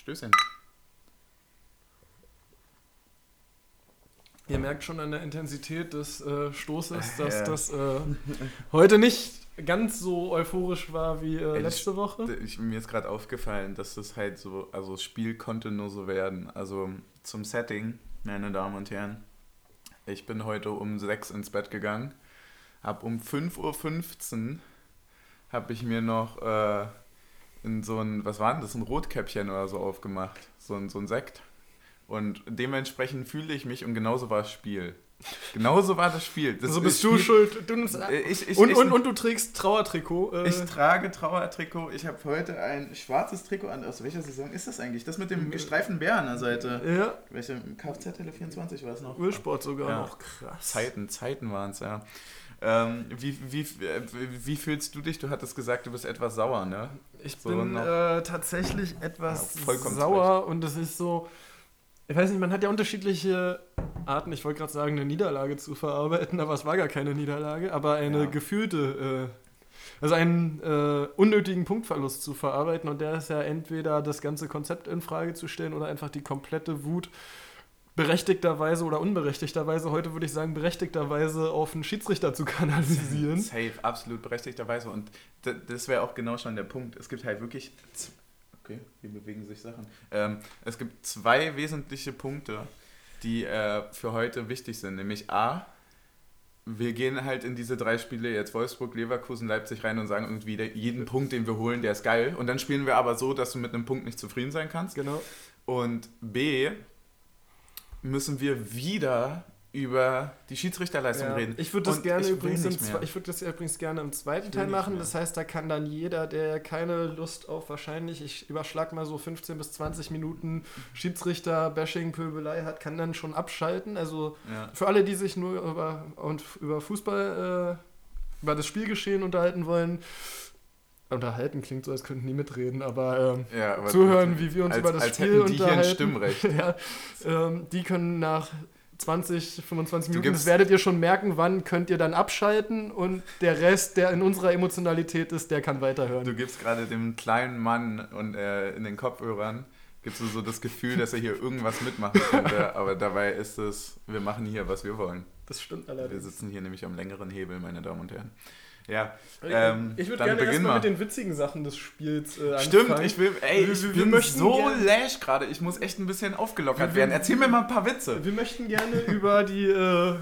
Stößchen. Ihr merkt schon an der Intensität des äh, Stoßes, dass Ja. das äh, heute nicht ganz so euphorisch war wie äh, Ey, letzte Woche. Ich, mir ist gerade aufgefallen, dass das halt so, also das Spiel konnte nur so werden. Also zum Setting, meine Damen und Herren. Ich bin heute um 6 ins Bett gegangen, hab um 5.15 Uhr habe ich mir noch äh, in so ein, was war denn das, ein Rotkäppchen oder so aufgemacht. So ein, so ein Sekt. Und dementsprechend fühle ich mich und genauso war das Spiel. Genauso war das Spiel. Das so bist Spiel- du schuld. Du nimmst, Äh, Ich, ich, und, ich, und, und du trägst Trauertrikot. Äh, ich trage Trauertrikot. Ich habe heute ein schwarzes Trikot an. Aus welcher Saison ist das eigentlich? Das mit dem gestreiften Bär an der Seite. ja, Welche Kfz-Tele 24 war es noch? Ölsport sogar Ja. noch. Krass. Zeiten, Zeiten waren es, ja. Ähm, wie, wie, äh, wie fühlst du dich? Du hattest gesagt, du bist etwas sauer, ne? Ich So bin äh, tatsächlich etwas Ja, vollkommen sauer und es ist so. Ich weiß nicht, man hat ja unterschiedliche Arten, ich wollte gerade sagen, eine Niederlage zu verarbeiten, aber es war gar keine Niederlage, aber eine Ja. gefühlte, äh, also einen äh, unnötigen Punktverlust zu verarbeiten und der ist ja entweder das ganze Konzept in Frage zu stellen oder einfach die komplette Wut berechtigterweise oder unberechtigterweise, heute würde ich sagen berechtigterweise auf einen Schiedsrichter zu kanalisieren. Safe, absolut berechtigterweise. Und das wäre auch genau schon der Punkt. Es gibt halt wirklich. Okay, hier bewegen sich Sachen. Ähm, es gibt zwei wesentliche Punkte, die äh, für heute wichtig sind. Nämlich A, wir gehen halt in diese drei Spiele, jetzt Wolfsburg, Leverkusen, Leipzig rein und sagen irgendwie, der, jeden Punkt, den wir holen, der ist geil. Und dann spielen wir aber so, dass du mit einem Punkt nicht zufrieden sein kannst. Genau. Und B, müssen wir wieder über die Schiedsrichterleistung Ja, reden. Ich würde das gerne ich will übrigens im ich würde das übrigens gerne im zweiten Teil machen. mehr. Das heißt, da kann dann jeder, der keine Lust auf wahrscheinlich, ich überschlag mal so 15 bis 20 Minuten Schiedsrichter, Bashing, Pöbelei hat, kann dann schon abschalten. Also Ja. für alle, die sich nur über, und über Fußball, äh, über das Spielgeschehen unterhalten wollen, unterhalten klingt so, als könnten die mitreden, aber ähm, Ja, aber zuhören, wie wir uns als, über das als Spiel die hier ein unterhalten. Stimmrecht. ja, ähm, die können nach 20, 25 Du Minuten, das werdet ihr schon merken, wann könnt ihr dann abschalten und der Rest, der in unserer Emotionalität ist, der kann weiterhören. Du gibst gerade dem kleinen Mann und äh, in den Kopfhörern gibst du so das Gefühl, dass er hier irgendwas mitmachen könnte, aber dabei ist es, wir machen hier, was wir wollen. Das stimmt Wir allerdings. sitzen hier nämlich am längeren Hebel, meine Damen und Herren. Ja, Äh, ähm, ich würde gerne erstmal mal. mit den witzigen Sachen des Spiels äh, Stimmt, anfangen. ich will, ey, Wir- ich wir- wir bin möchten so gern- lash gerade. Ich muss echt ein bisschen aufgelockert werden. Erzähl mir mal ein paar Witze. Wir möchten gerne über die äh,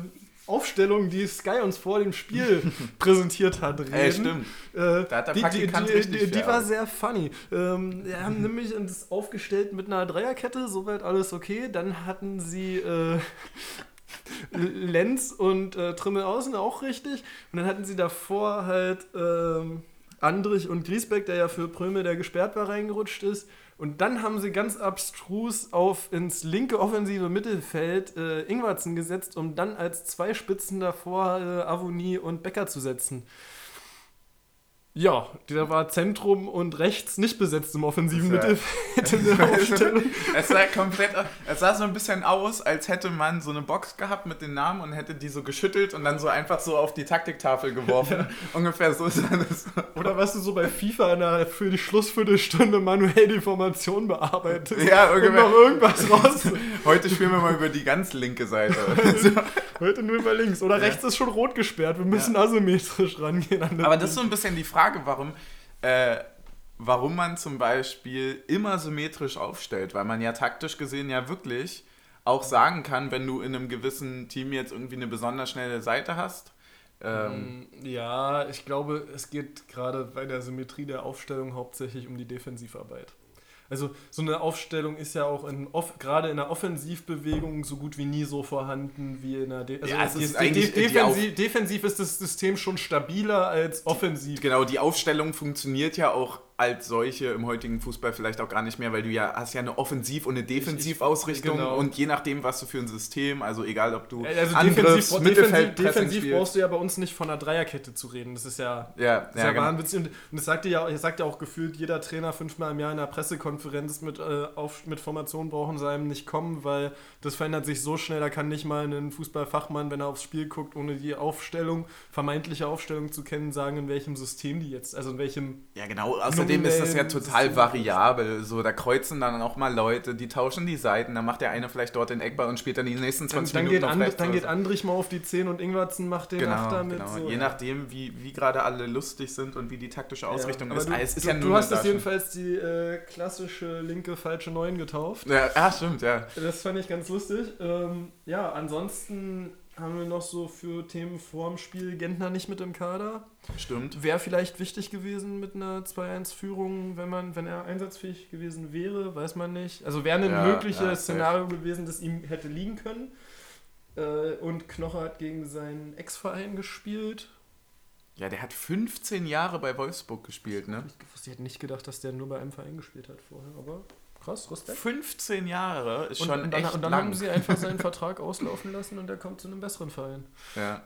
Aufstellung, die Sky uns vor dem Spiel präsentiert hat, reden. Ey, stimmt. Äh, Da hat der die, die, Praktikant die, richtig die, die war sehr funny. Ähm, wir haben nämlich uns aufgestellt mit einer Dreierkette, soweit alles okay. Dann hatten sie äh, Lenz und äh, Trimmel außen auch richtig. Und dann hatten sie davor halt ähm, Andrich und Griesbeck, der ja für Prömel, der gesperrt war, reingerutscht ist. Und dann haben sie ganz abstrus auf ins linke offensive Mittelfeld äh, Ingwarzen gesetzt, um dann als zwei Spitzen davor äh, Avonie und Becker zu setzen. Ja, der war Zentrum und rechts nicht besetzt im offensiven ist Mittelfeld in der Aufstellung. Es sah komplett, es sah so ein bisschen aus, als hätte man so eine Box gehabt mit den Namen und hätte die so geschüttelt und dann so einfach so auf die Taktiktafel geworfen. Ungefähr so sah das. Oder was du so bei FIFA in der, für die Schlussviertelstunde manuell die Formation bearbeitest. Ja, ungefähr. noch irgendwas raus. Heute spielen wir mal über die ganz linke Seite. So. Heute nur über links. Oder Ja. rechts ist schon rot gesperrt. Wir müssen asymmetrisch rangehen. An Aber das ist so ein bisschen die Frage, warum, äh, warum man zum Beispiel immer symmetrisch aufstellt, weil man ja taktisch gesehen ja wirklich auch sagen kann, wenn du in einem gewissen Team jetzt irgendwie eine besonders schnelle Seite hast. Ähm, Ja, ich glaube, es geht gerade bei der Symmetrie der Aufstellung hauptsächlich um die Defensivarbeit. Also so eine Aufstellung ist ja auch in gerade in der Offensivbewegung so gut wie nie so vorhanden wie in der De also Ja, es ist die defensiv, defensiv ist das System schon stabiler als offensiv. Genau, die Aufstellung funktioniert ja auch als solche im heutigen Fußball vielleicht auch gar nicht mehr, weil du ja hast ja eine Offensiv- und eine Defensivausrichtung genau. und je nachdem, was du für ein System, also egal ob du Also Angriffs-, defensiv, Mittelfeld, defensiv, defensiv spielst. brauchst du ja bei uns nicht von einer Dreierkette zu reden. Das ist ja Ja, Das ja, ja genau. Wahnwitzig. Und, das sagt ja, das sagt ja auch gefühlt jeder Trainer fünfmal im Jahr in einer Pressekonferenz mit, äh, auf, mit Formation brauchen sie einem nicht kommen, weil das verändert sich so schnell, da kann nicht mal ein Fußballfachmann, wenn er aufs Spiel guckt, ohne die Aufstellung, vermeintliche Aufstellung zu kennen, sagen, in welchem System die jetzt, also in welchem Ja, genau. Außerdem außerdem ist das ja total variabel. So, da kreuzen dann auch mal Leute, die tauschen die Seiten, dann macht der eine vielleicht dort den Eckball und spielt dann die nächsten Dann, 20 dann, Minuten geht And, dann geht. Andrich mal auf die 10 und Ingwertsen macht den Genau, Achter mit. genau. So, Je ja. nachdem, wie, wie gerade alle lustig sind und wie die taktische Ausrichtung Ja, ist. Ah, Du, es ist du, ja du hast es jedenfalls die äh, klassische linke falsche 9 getauft. Ja, ah, stimmt, ja. Das fand ich ganz lustig. Ähm, ja, ansonsten haben wir noch so für Themen vorm Spiel Gentner nicht mit im Kader. Stimmt. Wäre vielleicht wichtig gewesen mit einer 2-1-Führung, wenn man, wenn er einsatzfähig gewesen wäre, weiß man nicht. Also wäre ein Ja, mögliches ja, Szenario gewesen, das ihm hätte liegen können. Äh, und Knocher hat gegen seinen Ex-Verein gespielt. Ja, der hat 15 Jahre bei Wolfsburg gespielt, ne? Ich hätte nicht gedacht, dass der nur bei einem Verein gespielt hat vorher, aber krass, Respekt. 15 Jahre ist Und, schon und dann, echt und dann lang. haben sie einfach seinen Vertrag auslaufen lassen und er kommt zu einem besseren Verein. ja.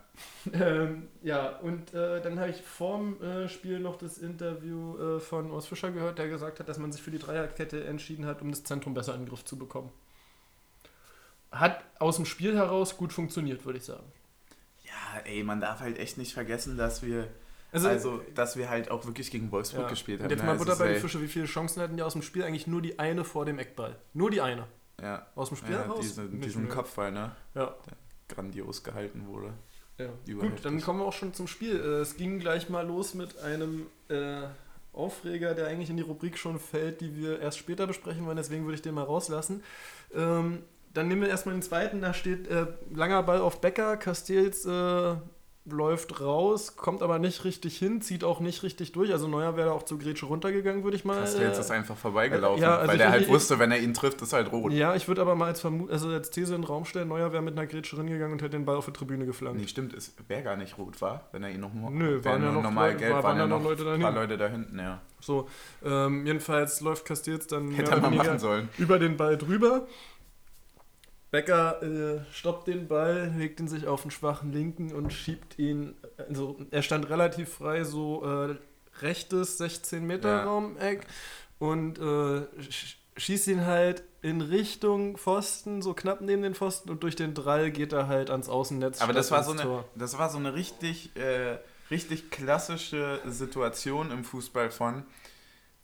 Ähm, ja, und äh, dann habe ich vorm äh, Spiel noch das Interview äh, von Urs Fischer gehört, der gesagt hat, dass man sich für die Dreierkette entschieden hat, um das Zentrum besser in den Griff zu bekommen. Hat aus dem Spiel heraus gut funktioniert, würde ich sagen. ja, ey, man darf halt echt nicht vergessen, dass wir, Also, also, dass wir halt auch wirklich gegen Wolfsburg ja. gespielt Und haben. jetzt ne? mal Butter bei die ey, Fische, wie viele Chancen hatten die aus dem Spiel? Eigentlich nur die eine vor dem Eckball. Nur die eine. Ja, Aus dem Spiel ja heraus? diese, diesen. Kopfball, ne? Ja. Grandios gehalten wurde. Ja. Überheftig. Gut, dann kommen wir auch schon zum Spiel. Äh, Es ging gleich mal los mit einem äh, Aufreger, der eigentlich in die Rubrik schon fällt, die wir erst später besprechen wollen, deswegen würde ich den mal rauslassen. Ähm, dann nehmen wir erstmal den zweiten, da steht äh, langer Ball auf Becker, Castells äh, läuft raus, kommt aber nicht richtig hin, zieht auch nicht richtig durch, also Neuer wäre auch zur Grätsche runtergegangen, würde ich mal... Castells äh, ist einfach vorbeigelaufen, ja, also weil der halt ich- wusste, wenn er ihn trifft, ist halt rot. ja, ich würde aber mal als, Vermu also als These in den Raum stellen, Neuer wäre mit einer Grätsche rangegangen und hätte den Ball auf die Tribüne geflankt. Nee, stimmt, es wäre gar nicht rot, war, wenn er ihn noch Nö, waren ja noch normal Leute- gelb, waren waren ja noch Leute paar daneben. Leute da hinten, ja. So, ähm, jedenfalls läuft Castells dann Hätte er oder mal machen sollen. über den Ball drüber. Becker äh, stoppt den Ball, legt ihn sich auf den schwachen Linken und schiebt ihn. Also er stand relativ frei, so äh, rechtes 16 Meter Ja. Raumeck und äh, sch- schießt ihn halt in Richtung Pfosten, so knapp neben den Pfosten und durch den Drall geht er halt ans Außennetz. Aber das war so eine, Tor. das war so eine richtig, äh, richtig klassische Situation im Fußball von,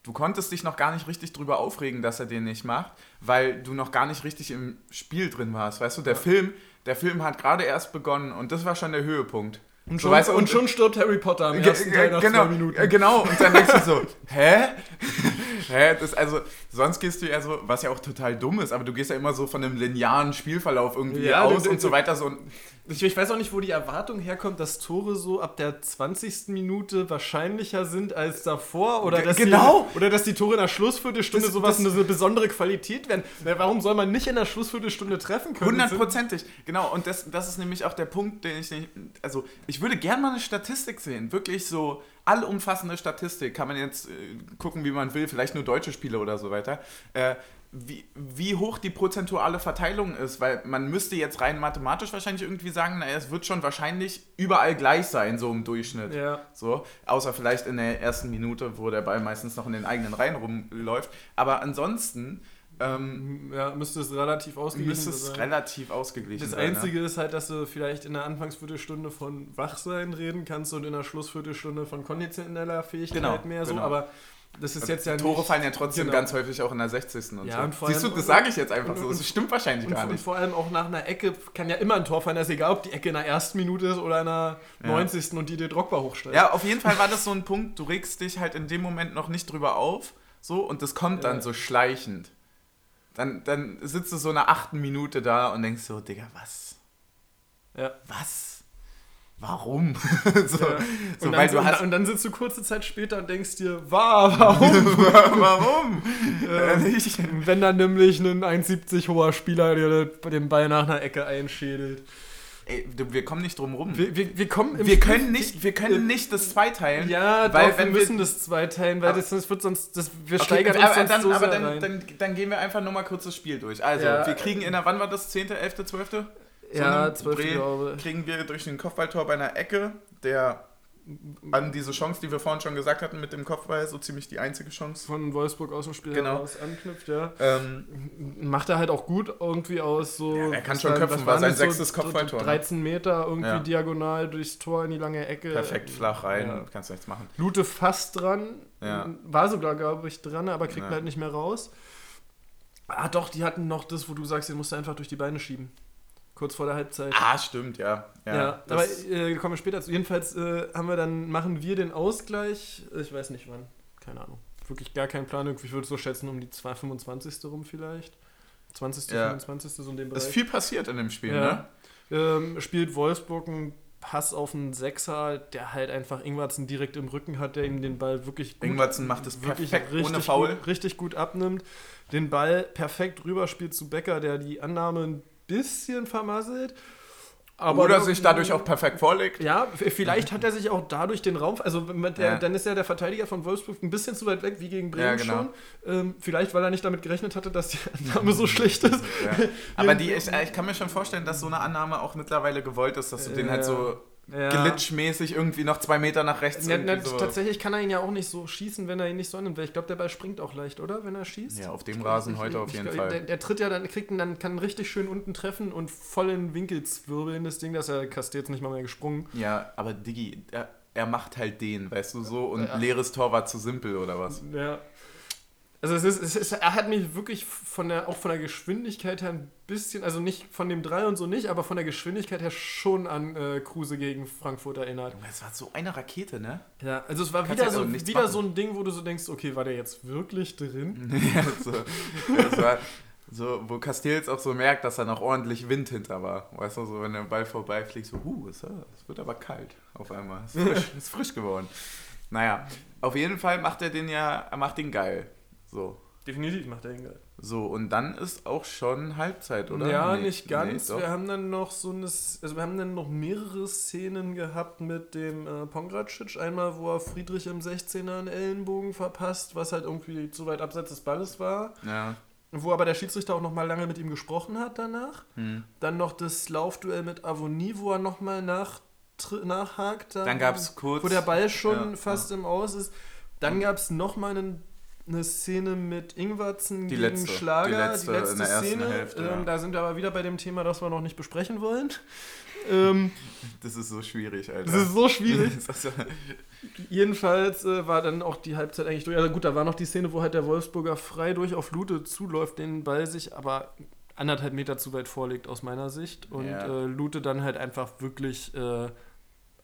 du konntest dich noch gar nicht richtig drüber aufregen, dass er den nicht macht, weil du noch gar nicht richtig im Spiel drin warst. Weißt du, der Ja. Film, der Film hat gerade erst begonnen und das war schon der Höhepunkt. Und So, schon, weißt du, und schon stirbt Harry Potter am ersten Teil nach genau, zwei Minuten. genau, und dann denkst du so, hä? hä? Das, also, sonst gehst du ja so, was ja auch total dumm ist, aber du gehst ja immer so von einem linearen Spielverlauf irgendwie Ja, aus du- und so weiter. So, Ich, ich weiß auch nicht, wo die Erwartung herkommt, dass Tore so ab der 20. Minute wahrscheinlicher sind als davor oder dass, genau. die, oder dass die Tore in der Schlussviertelstunde Das- sowas das- eine, so eine besondere Qualität werden. Na, Warum soll man nicht in der Schlussviertelstunde treffen können? Hundertprozentig, genau. Und das, das ist nämlich auch der Punkt, den ich nicht. Also, ich würde gerne mal eine Statistik sehen. Wirklich so allumfassende Statistik. Kann man jetzt äh, gucken, wie man will. Vielleicht nur deutsche Spiele oder so weiter. Äh, wie, wie hoch die prozentuale Verteilung ist, weil man müsste jetzt rein mathematisch wahrscheinlich irgendwie sagen, naja, es wird schon wahrscheinlich überall gleich sein, so im Durchschnitt. Ja. So, außer vielleicht in der ersten Minute, wo der Ball meistens noch in den eigenen Reihen rumläuft. Aber ansonsten ähm, Ja, müsste es relativ ausgeglichen müsste es sein. relativ ausgeglichen Das sein. Einzige ist halt, dass du vielleicht in der Anfangsviertelstunde von Wachsein reden kannst und in der Schlussviertelstunde von konditioneller Fähigkeit Genau, mehr so, genau. aber das ist jetzt ja Tore nicht, fallen ja trotzdem genau. ganz häufig auch in der 60. und Ja, so. und vor Siehst du, das sage ich jetzt einfach und- so. und- Das stimmt wahrscheinlich Und, gar und nicht. vor allem auch nach einer Ecke kann ja immer ein Tor fallen. Das ist egal, ob die Ecke in der ersten Minute ist oder in der Ja. 90. und die dir Drogba hochstellt. Ja, auf jeden Fall war das so ein Punkt, du regst dich halt in dem Moment noch nicht drüber auf, so, und das kommt dann Ja. so schleichend. Dann, dann sitzt du so in der achten Minute da und denkst so, Digga, was? Ja. Was? Warum? so, Ja. so und, dann, du hast. und dann sitzt du kurze Zeit später und denkst dir, war, warum? Warum? Ehrlich? Wenn dann nämlich ein 1,70 hoher Spieler dir den Ball nach einer Ecke einschädelt. Ey, wir kommen nicht drum rum. Wir, wir, wir kommen Wir können nicht, wir können nicht das zweiteilen. Ja, weil doch, wir müssen das zweiteilen, weil das, das wird sonst, das, wir Okay, steigern uns aber, sonst dann, so aber dann, rein. dann, dann gehen wir einfach nur mal kurz das Spiel durch. Also, Ja. wir kriegen in der, wann war das? 10., 11., 12.? ja, einen 12. Dreh glaube Kriegen wir durch den Kopfballtor bei einer Ecke, der an diese Chance, die wir vorhin schon gesagt hatten mit dem Kopfball, so ziemlich die einzige Chance. Von Wolfsburg aus dem Spiel Genau. heraus anknüpft, ja. Ähm, Macht er halt auch gut irgendwie aus so. Ja, er kann schon köpfen, war sein das sechstes Kopfballtor, ne? 13 Meter irgendwie Ja. diagonal durchs Tor in die lange Ecke. perfekt flach rein, Ja. kannst du nichts machen. Lute fast dran. War sogar, glaube ich, dran, aber kriegt halt nicht mehr raus. Ah, doch, die hatten noch das, wo du sagst, den musst du einfach durch die Beine schieben. Kurz vor der Halbzeit. Ah, stimmt, ja. Ja, Ja, aber äh, kommen wir später zu. Jedenfalls äh, haben wir dann, machen wir den Ausgleich, ich weiß nicht wann, keine Ahnung. Wirklich gar keinen Plan, ich würde so schätzen, um die 2, 25. rum vielleicht. 20., Ja. 25. so in dem ist Bereich. viel passiert in dem Spiel, Ja. ne? Ähm, spielt Wolfsburg einen Pass auf einen Sechser, der halt einfach Ingwarzen direkt im Rücken hat, der ihm den Ball wirklich gut, Ingwertsen macht es wirklich perfekt richtig ohne Foul. Gut, richtig gut abnimmt. Den Ball perfekt rüberspielt zu Becker, der die Annahme bisschen vermasselt. Aber Oder sich dadurch auch perfekt vorlegt. ja, vielleicht hat er sich auch dadurch den Raum, also der, Ja. dann ist ja der Verteidiger von Wolfsburg ein bisschen zu weit weg, wie gegen Bremen Ja, genau. schon. Ähm, vielleicht, weil er nicht damit gerechnet hatte, dass die Annahme so schlecht ist. Ja. Aber die, ich, ich kann mir schon vorstellen, dass so eine Annahme auch mittlerweile gewollt ist, dass du den halt so Ja. glitchmäßig irgendwie noch zwei Meter nach rechts na, irgendwie so. Tatsächlich kann er ihn ja auch nicht so schießen, wenn er ihn nicht so annimmt, weil ich glaube, der Ball springt auch leicht, oder? Wenn er schießt. Ja, auf dem Rasen ich- heute ich- auf jeden ich- Fall. Der, der tritt ja dann, kriegt ihn dann, kann richtig schön unten treffen und voll in den Winkel zwirbeln, das Ding, dass er kastiert jetzt nicht mal mehr gesprungen. Ja, aber Diggi, er, er macht halt den, weißt du, so und Ja. leeres Tor war zu simpel oder was? Ja. Also es ist, es ist, er hat mich wirklich von der, auch von der Geschwindigkeit her ein bisschen, also nicht von dem 3 und so nicht, aber von der Geschwindigkeit her schon an äh, Kruse gegen Frankfurt erinnert. Es war so eine Rakete, ne? Ja, also es war Kannst wieder, ja so, wieder machen. so ein Ding, wo du so denkst, okay, war der jetzt wirklich drin? ja, so, das war so, wo Castells auch so merkt, dass da noch ordentlich Wind hinter war. Weißt du, so wenn der Ball vorbeifliegt, so, uh, es, es wird aber kalt auf einmal. Es ist frisch, ist frisch geworden. Naja, auf jeden Fall macht er den ja, er macht den geil. So. Definitiv macht er ihn geil. So, und dann ist auch schon Halbzeit, oder? Ja, Nee, nicht ganz. nee, wir haben dann noch so eine, also wir haben dann noch mehrere Szenen gehabt mit dem äh, Pongracic. Einmal, wo er Friedrich im 16er einen Ellenbogen verpasst, was halt irgendwie zu weit abseits des Balles war. ja. Wo aber der Schiedsrichter auch noch mal lange mit ihm gesprochen hat danach. Hm. Dann noch das Laufduell mit Avonie, wo er noch mal nach, nachhakt. da- Dann gab es kurz. Wo der Ball schon Ja, fast im Aus ist. Dann gab es noch mal einen, eine Szene mit Ingwarzen Die gegen letzte, Schlager. die letzte der ersten Szene. Hälfte, ähm, ja. Da sind wir aber wieder bei dem Thema, das wir noch nicht besprechen wollen. ähm, Das ist so schwierig, Alter. das ist so schwierig. Jedenfalls äh, war dann auch die Halbzeit eigentlich durch. Also gut, da war noch die Szene, wo halt der Wolfsburger frei durch auf Lute zuläuft, den Ball sich aber anderthalb Meter zu weit vorlegt aus meiner Sicht. Und Ja. äh, Lute dann halt einfach wirklich, äh,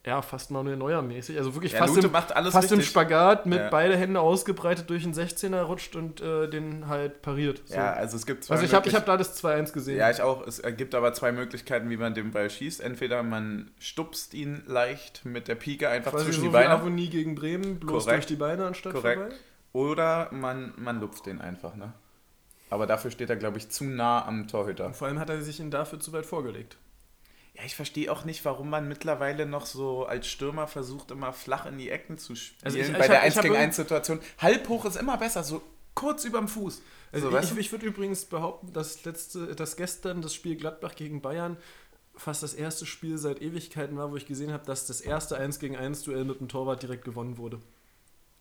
ja, fast Manuel Neuer mäßig. Also wirklich ja, fast, Lute im, macht alles fast im. Spagat mit Ja. beide Hände ausgebreitet durch den 16er rutscht und äh, den halt pariert. So. Ja, also es gibt zwei also ich habe hab da das 2-1 gesehen. Ja, ich auch. Es gibt aber zwei Möglichkeiten, wie man den Ball schießt. Entweder man stupst ihn leicht mit der Pike einfach Quasi zwischen so die wie Beine. Avonie gegen Bremen, bloß Korrekt. durch die Beine anstatt Korrekt. vorbei. Oder man, man lupft den einfach, ne? Aber dafür steht er, glaube ich, zu nah am Torhüter. Und vor allem hat er sich ihn dafür zu weit vorgelegt. Ja, ich verstehe auch nicht, warum man mittlerweile noch so als Stürmer versucht, immer flach in die Ecken zu spielen. Also ich- bei ich der hab- 1 ich hab gegen irg- 1 Situation. Halb hoch ist immer besser, so kurz überm Fuß. Also so, ich, ich würde übrigens behaupten, dass, letzte, dass gestern das Spiel Gladbach gegen Bayern fast das erste Spiel seit Ewigkeiten war, wo ich gesehen habe, dass das erste 1 gegen 1 Duell mit dem Torwart direkt gewonnen wurde.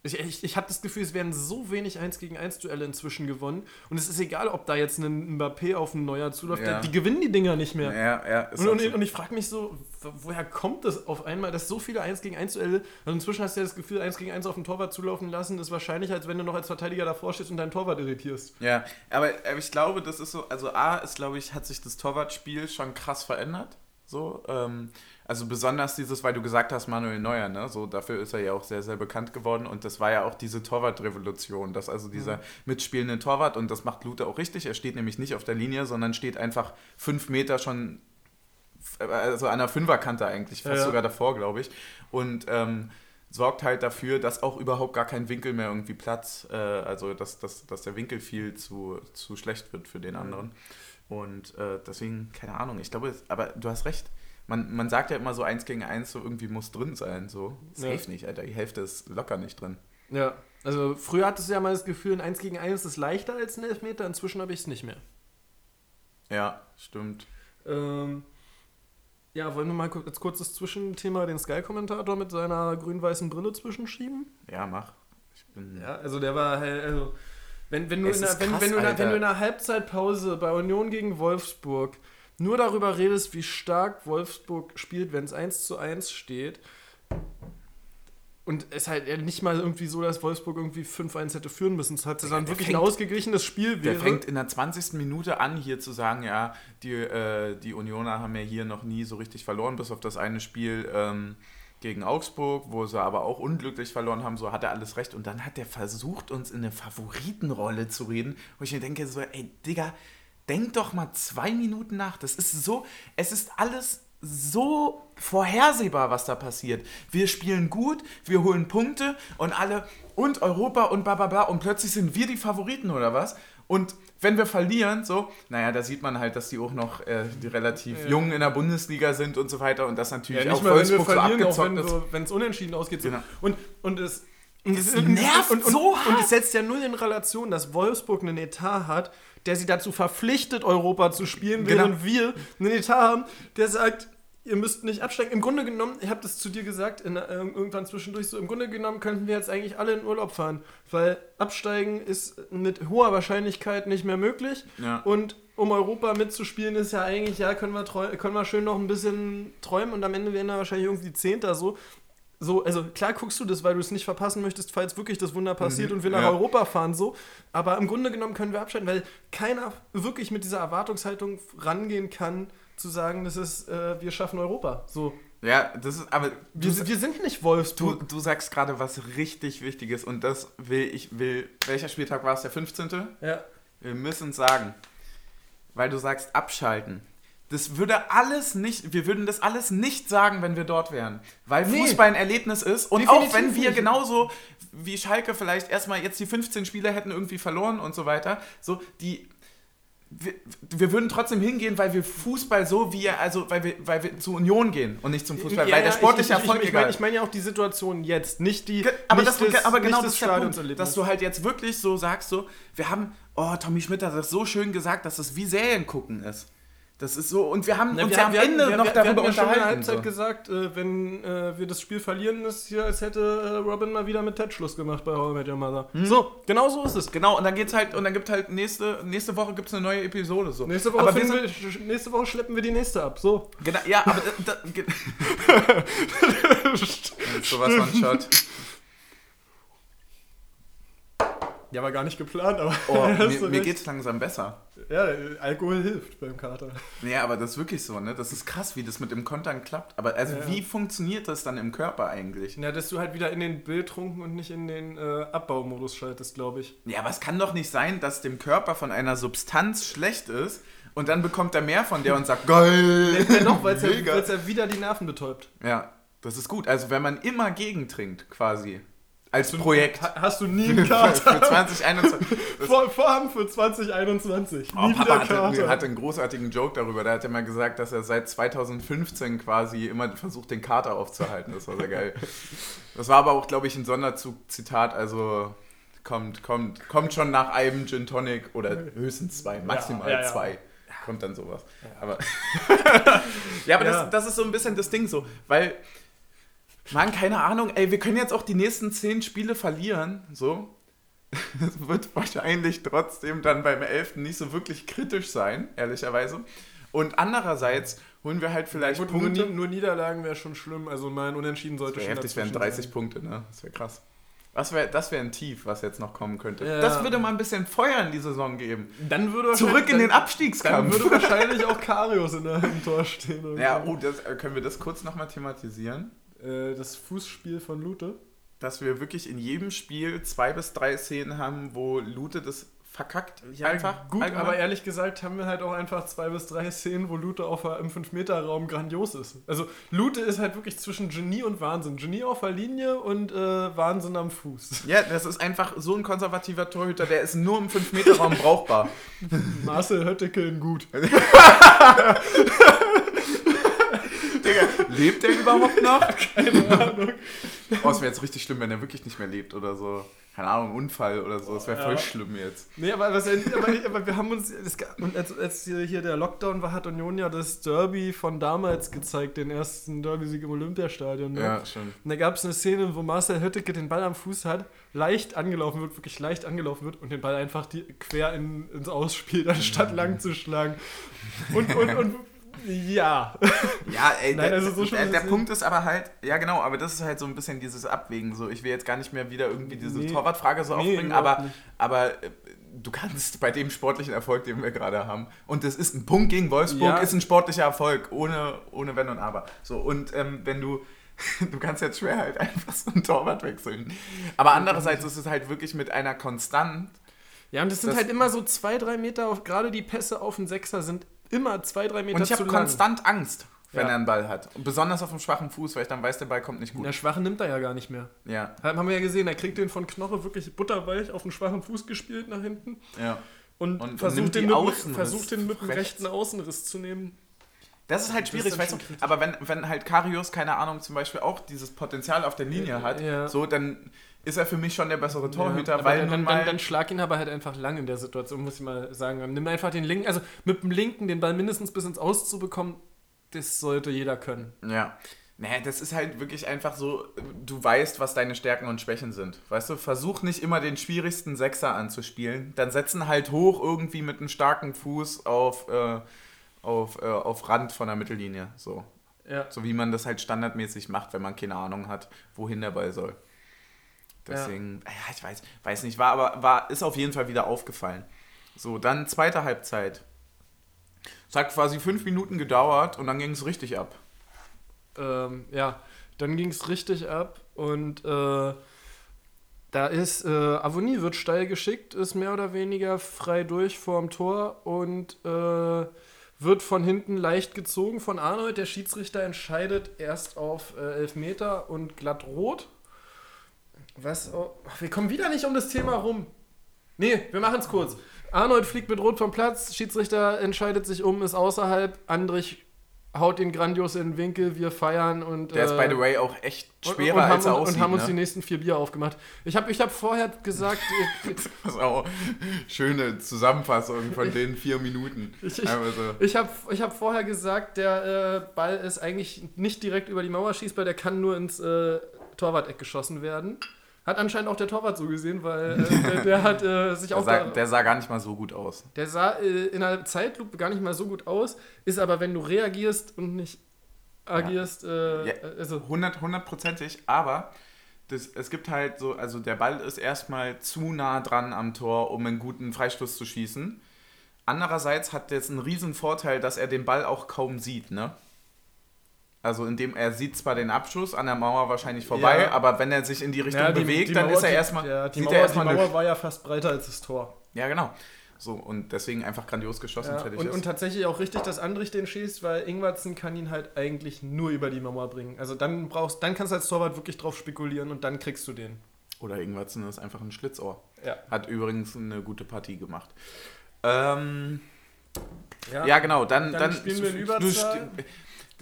Ich, ich, ich habe das Gefühl, es werden so wenig 1 gegen 1 Duelle inzwischen gewonnen. Und es ist egal, ob da jetzt ein Mbappé auf einen Neuer zuläuft. Ja. Die gewinnen die Dinger nicht mehr. ja, ja, Und, und, so. und ich frage mich so, wo- woher kommt das auf einmal, dass so viele 1 gegen 1 Duelle, also inzwischen hast du ja das Gefühl, 1 gegen 1 auf den Torwart zulaufen lassen, ist wahrscheinlich, als wenn du noch als Verteidiger davor stehst und deinen Torwart irritierst. Ja, aber äh, ich glaube, das ist so, also A ist, glaube ich, hat sich das Torwartspiel schon krass verändert. So, ähm, also besonders dieses, weil du gesagt hast, Manuel Neuer, ne? So, dafür ist er ja auch sehr, sehr bekannt geworden und das war ja auch diese Torwartrevolution, dass also dieser mitspielende Torwart und das macht Lute auch richtig, er steht nämlich nicht auf der Linie, sondern steht einfach fünf Meter schon, also an der Fünferkante eigentlich, fast Ja, sogar davor, glaube ich. Und ähm, sorgt halt dafür, dass auch überhaupt gar kein Winkel mehr irgendwie Platz, äh, also dass, dass, dass der Winkel viel zu, zu schlecht wird für den anderen. Und äh, deswegen, keine Ahnung, ich glaube, aber du hast recht. Man, man sagt ja immer so eins gegen eins, so irgendwie muss drin sein. So, safe Ja. nicht, Alter. Die Hälfte ist locker nicht drin. Ja, also früher hattest du ja mal das Gefühl, ein 1 gegen 1 ist leichter als ein Elfmeter, inzwischen habe ich es nicht mehr. Ja, stimmt. Ähm, Ja, wollen wir mal als kurzes Zwischenthema den Sky-Kommentator mit seiner grün-weißen Brille zwischenschieben? Ja, mach. Ich bin Ja, also der war halt, also wenn, wenn, du, in der, ist wenn, krass, wenn, du der, wenn du in der Halbzeitpause bei Union gegen Wolfsburg nur darüber redest, wie stark Wolfsburg spielt, wenn es 1 zu 1 steht und es halt nicht mal irgendwie so, dass Wolfsburg irgendwie 5-1 hätte führen müssen. Es hatte dann der wirklich fängt- ein ausgeglichenes Spiel. Der wäre. fängt in der 20. Minute an, hier zu sagen, ja, die, äh, die Unioner haben ja hier noch nie so richtig verloren, bis auf das eine Spiel ähm, gegen Augsburg, wo sie aber auch unglücklich verloren haben, so hat er alles recht. Und dann hat er versucht, uns in eine Favoritenrolle zu reden, wo ich mir denke, so, ey, Digga, denk doch mal zwei Minuten nach. Das ist so, es ist alles so vorhersehbar, was da passiert. Wir spielen gut, wir holen Punkte und alle und Europa und bla bla bla und plötzlich sind wir die Favoriten oder was? Und wenn wir verlieren, so, naja, da sieht man halt, dass die auch noch äh, die relativ Ja. jung in der Bundesliga sind und so weiter und das natürlich Ja, auch nicht mal, wenn wir Wolfsburg so verlieren, auch abgezockt wenn ist. so- wenn es unentschieden ausgeht. So. Genau. Und, und es... Und Es und- nervt und, und, so Und es setzt ja null in Relation, dass Wolfsburg einen Etat hat, der sie dazu verpflichtet, Europa zu spielen, Genau. während wir einen Etat haben, der sagt, ihr müsst nicht absteigen. Im Grunde genommen, ich habe das zu dir gesagt, in, äh, irgendwann zwischendurch so, im Grunde genommen könnten wir jetzt eigentlich alle in Urlaub fahren, weil absteigen ist mit hoher Wahrscheinlichkeit nicht mehr möglich. Ja. Und um Europa mitzuspielen, ist ja eigentlich, ja, können wir, können wir schön noch ein bisschen träumen und am Ende werden wir wahrscheinlich irgendwie Zehnter so. So, also klar guckst du das, weil du es nicht verpassen möchtest, falls wirklich das Wunder passiert Mhm, und wir nach ja. Europa fahren, so. Aber im Grunde genommen können wir abschalten, weil keiner wirklich mit dieser Erwartungshaltung rangehen kann, zu sagen, das ist, äh, wir schaffen Europa. So. ja, das ist, aber Wir, du, wir sind nicht du, Wolfsburg. du sagst gerade was richtig Wichtiges und das will ich, will, welcher Spieltag war es, der 15.? Ja. Wir müssen sagen, weil du sagst abschalten. Das würde alles nicht, wir würden das alles nicht sagen, wenn wir dort wären. Weil Nee. Fußball ein Erlebnis ist. Und Definitiv auch wenn wir nicht. genauso wie Schalke vielleicht erstmal jetzt die 15 Spieler hätten irgendwie verloren und so weiter, so die. Wir, wir würden trotzdem hingehen, weil wir Fußball so wie, also weil wir, weil wir zu Union gehen und nicht zum Fußball, Ja, weil der sportliche ich, ich, Erfolg ich, ich egal meine ich mein ja auch die Situation jetzt, nicht die. Ge- Aber, nicht das, des- aber genau das ist der Punkt, dass du halt jetzt wirklich so sagst, so, wir haben, oh, Tommy Schmidt hat das so schön gesagt, dass es wie Serien gucken ist. Das ist so, und wir haben Na, uns wir ja haben- am wir Ende wir- noch wir- darüber wir hatten ja schon in der unterhalten. Halbzeit so. gesagt, äh, wenn äh, wir das Spiel verlieren, ist hier, als hätte äh, Robin mal wieder mit Ted Schluss gemacht bei How I Met Your Mother. So, genau so ist es. Genau, und dann geht's halt, und dann gibt halt nächste, nächste Woche gibt's eine neue Episode. So. Nächste Woche, wir sind, wir, nächste Woche schleppen wir die nächste ab. So. genau, ja, aber da, da, ge- Das ist sowas von Shot. Ja, war gar nicht geplant, aber. Oh, mir, mir geht's langsam besser. Ja, Alkohol hilft beim Kater. Nee, aber das ist wirklich so, ne? Das ist krass, wie das mit dem Kontern klappt. Aber also Ja. wie funktioniert das dann im Körper eigentlich? Na, dass du halt wieder in den Bildtrunken und nicht in den äh, Abbaumodus schaltest, glaube ich. Ja, aber es kann doch nicht sein, dass dem Körper von einer Substanz schlecht ist und dann bekommt er mehr von der und sagt, geil. Ja, weil es ja, ja wieder die Nerven betäubt. Ja, das ist gut. Also wenn man immer gegentrinkt, quasi. Als Projekt. Ha- Hast du nie einen Kater? für 2021. Das, Vor, Vorhaben für 2021. oh, nie Papa wieder hatte, Kater. hatte einen großartigen Joke darüber. Da hat er mal gesagt, dass er seit 2015 quasi immer versucht, den Kater aufzuhalten. Das war sehr geil. Das war aber auch, glaube ich, ein Sonderzug-Zitat. Also kommt, kommt, kommt schon nach einem Gin Tonic oder höchstens zwei, maximal ja, ja. zwei. Kommt dann sowas. Aber, ja, aber Ja. Das, das ist so ein bisschen das Ding so, weil, Mann, keine Ahnung, ey, wir können jetzt auch die nächsten zehn Spiele verlieren, so. Es wird wahrscheinlich trotzdem dann beim 11. nicht so wirklich kritisch sein, ehrlicherweise. Und andererseits holen wir halt vielleicht Gut, nur, Punkte. Ni- nur Niederlagen wäre schon schlimm. Also mal ein Unentschieden sollte Das schon wäre heftig, wären dazwischen 30 sein. Punkte, ne? Das wäre krass. Was wär, das wäre ein Tief, was jetzt noch kommen könnte. Ja. Das würde mal ein bisschen Feuer in die Saison geben. Dann würde Zurück in den dann, Abstiegskampf. dann würde wahrscheinlich auch Karius in der, im Tor stehen. ja, oh, das, äh, können wir das kurz nochmal thematisieren? Äh, das Fußspiel von Lute. Dass wir wirklich in jedem Spiel zwei bis drei Szenen haben, wo Lute das verkackt. einfach. gut, allgemein. aber ehrlich gesagt haben wir halt auch einfach zwei bis drei Szenen, wo Lute auf, im 5-Meter-Raum grandios ist. Also Lute ist halt wirklich zwischen Genie und Wahnsinn. Genie auf der Linie und äh, Wahnsinn am Fuß. Ja, das ist einfach so ein konservativer Torhüter, der ist nur im 5-Meter-Raum brauchbar. Marcel Hötteke in gut. Lebt der überhaupt noch? Keine Ahnung. Oh, es wäre jetzt richtig schlimm, wenn er wirklich nicht mehr lebt oder so keine Ahnung, Unfall oder so. Das wäre voll ja. schlimm jetzt. Nee, aber, was, aber, aber wir haben uns, und als, als hier der Lockdown war, hat Union ja das Derby von damals gezeigt, den ersten Derby-Sieg im Olympiastadion. Ne? Ja, schon. Und da gab es eine Szene, wo Marcel Hötteke den Ball am Fuß hat, leicht angelaufen wird, wirklich leicht angelaufen wird und den Ball einfach die, quer in, ins Ausspiel, anstatt mhm. lang zu schlagen. Und, und, und ja. Ja, ey, Nein, also so der, der Punkt ist aber halt, ja genau, aber das ist halt so ein bisschen dieses Abwägen. So, ich will jetzt gar nicht mehr wieder irgendwie diese nee, Torwartfrage so nee, aufbringen, aber, aber äh, du kannst bei dem sportlichen Erfolg, den wir gerade haben, und das ist ein Punkt gegen Wolfsburg, ja. ist ein sportlicher Erfolg, ohne, ohne Wenn und Aber. So, und ähm, wenn du du kannst jetzt schwer halt einfach so ein Torwart wechseln. Aber andererseits ist es halt wirklich mit einer Konstant. Ja, und es sind halt immer so zwei, drei Meter, auf, gerade die Pässe auf den Sechser sind immer zwei, drei Meter Und ich habe konstant Angst, wenn ja. er einen Ball hat. Und besonders auf dem schwachen Fuß, weil ich dann weiß, der Ball kommt nicht gut. Der schwachen nimmt er ja gar nicht mehr. Ja. Haben wir ja gesehen, er kriegt den von Knoche wirklich butterweich auf den schwachen Fuß gespielt nach hinten. Ja. Und, und versucht, den mit, versucht den mit dem rechten Außenriss zu nehmen. Das ist halt schwierig, weißt du, aber wenn, wenn halt Karius, keine Ahnung, zum Beispiel auch dieses Potenzial auf der Linie hat, ja. so, dann ist er für mich schon der bessere Torhüter, ja, weil dann, dann, dann, dann, schlag ihn aber halt einfach lang in der Situation, muss ich mal sagen. Nimm einfach den linken, also mit dem linken den Ball mindestens bis ins Aus zu bekommen, das sollte jeder können. Ja. Naja, das ist halt wirklich einfach so, du weißt, was deine Stärken und Schwächen sind. Weißt du, versuch nicht immer den schwierigsten Sechser anzuspielen. Dann setzen halt hoch irgendwie mit einem starken Fuß auf, äh, auf, äh, auf Rand von der Mittellinie. So. Ja. So wie man das halt standardmäßig macht, wenn man keine Ahnung hat, wohin der Ball soll. Deswegen, ja. ja, ich weiß, weiß nicht, war aber war, ist auf jeden Fall wieder aufgefallen. So, dann zweite Halbzeit. Es hat quasi fünf Minuten gedauert und dann ging es richtig ab. Ähm, ja, dann ging es richtig ab und äh, da ist, äh, Avonie wird steil geschickt, ist mehr oder weniger frei durch vorm Tor und äh, wird von hinten leicht gezogen von Arnold. Der Schiedsrichter entscheidet erst auf äh, Elfmeter und glatt rot. Was? Oh, wir kommen wieder nicht um das Thema rum. Nee, wir machen es kurz. Arnold fliegt mit Rot vom Platz, Schiedsrichter entscheidet sich um, ist außerhalb, Andrich haut ihn grandios in den Winkel, wir feiern und. Der äh, ist, by the way, auch echt schwerer, und, und als er aussieht. Und haben ne? uns die nächsten vier Bier aufgemacht. Ich habe ich hab vorher gesagt. das ist auch schöne Zusammenfassung von den vier Minuten. Ich, ich, so. ich habe ich hab vorher gesagt, der äh, Ball ist eigentlich nicht direkt über die Mauer schießbar, der kann nur ins äh, Torwart-Eck geschossen werden. Hat anscheinend auch der Torwart so gesehen, weil äh, der, der, hat äh, sich der auch. Sah, der sah gar nicht mal so gut aus. Der sah äh, in einer Zeitlupe gar nicht mal so gut aus, ist aber, wenn du reagierst und nicht agierst. Äh, ja, also hundertprozentig, aber das, es gibt halt so, also der Ball ist erstmal zu nah dran am Tor, um einen guten Freistoß zu schießen. Andererseits hat jetzt einen riesen Vorteil, dass er den Ball auch kaum sieht, ne? Also indem er sieht zwar den Abschuss an der Mauer wahrscheinlich vorbei, ja. aber wenn er sich in die Richtung ja, die, bewegt, die dann Mauer, ist er erstmal. Ja, die Mauer, erstmal die Mauer war ja fast breiter als das Tor. Ja, genau. So, und deswegen einfach grandios geschossen, ja, fertig und, ist. Und tatsächlich auch richtig, dass Andrich den schießt, weil Ingwertsen kann ihn halt eigentlich nur über die Mauer bringen. Also dann brauchst, dann kannst du als Torwart wirklich drauf spekulieren und dann kriegst du den. Oder Ingwertsen ist einfach ein Schlitzohr. Ja. Hat übrigens eine gute Partie gemacht. Ähm, ja, ja, genau. Dann, dann, dann spielen wir in Überzahl.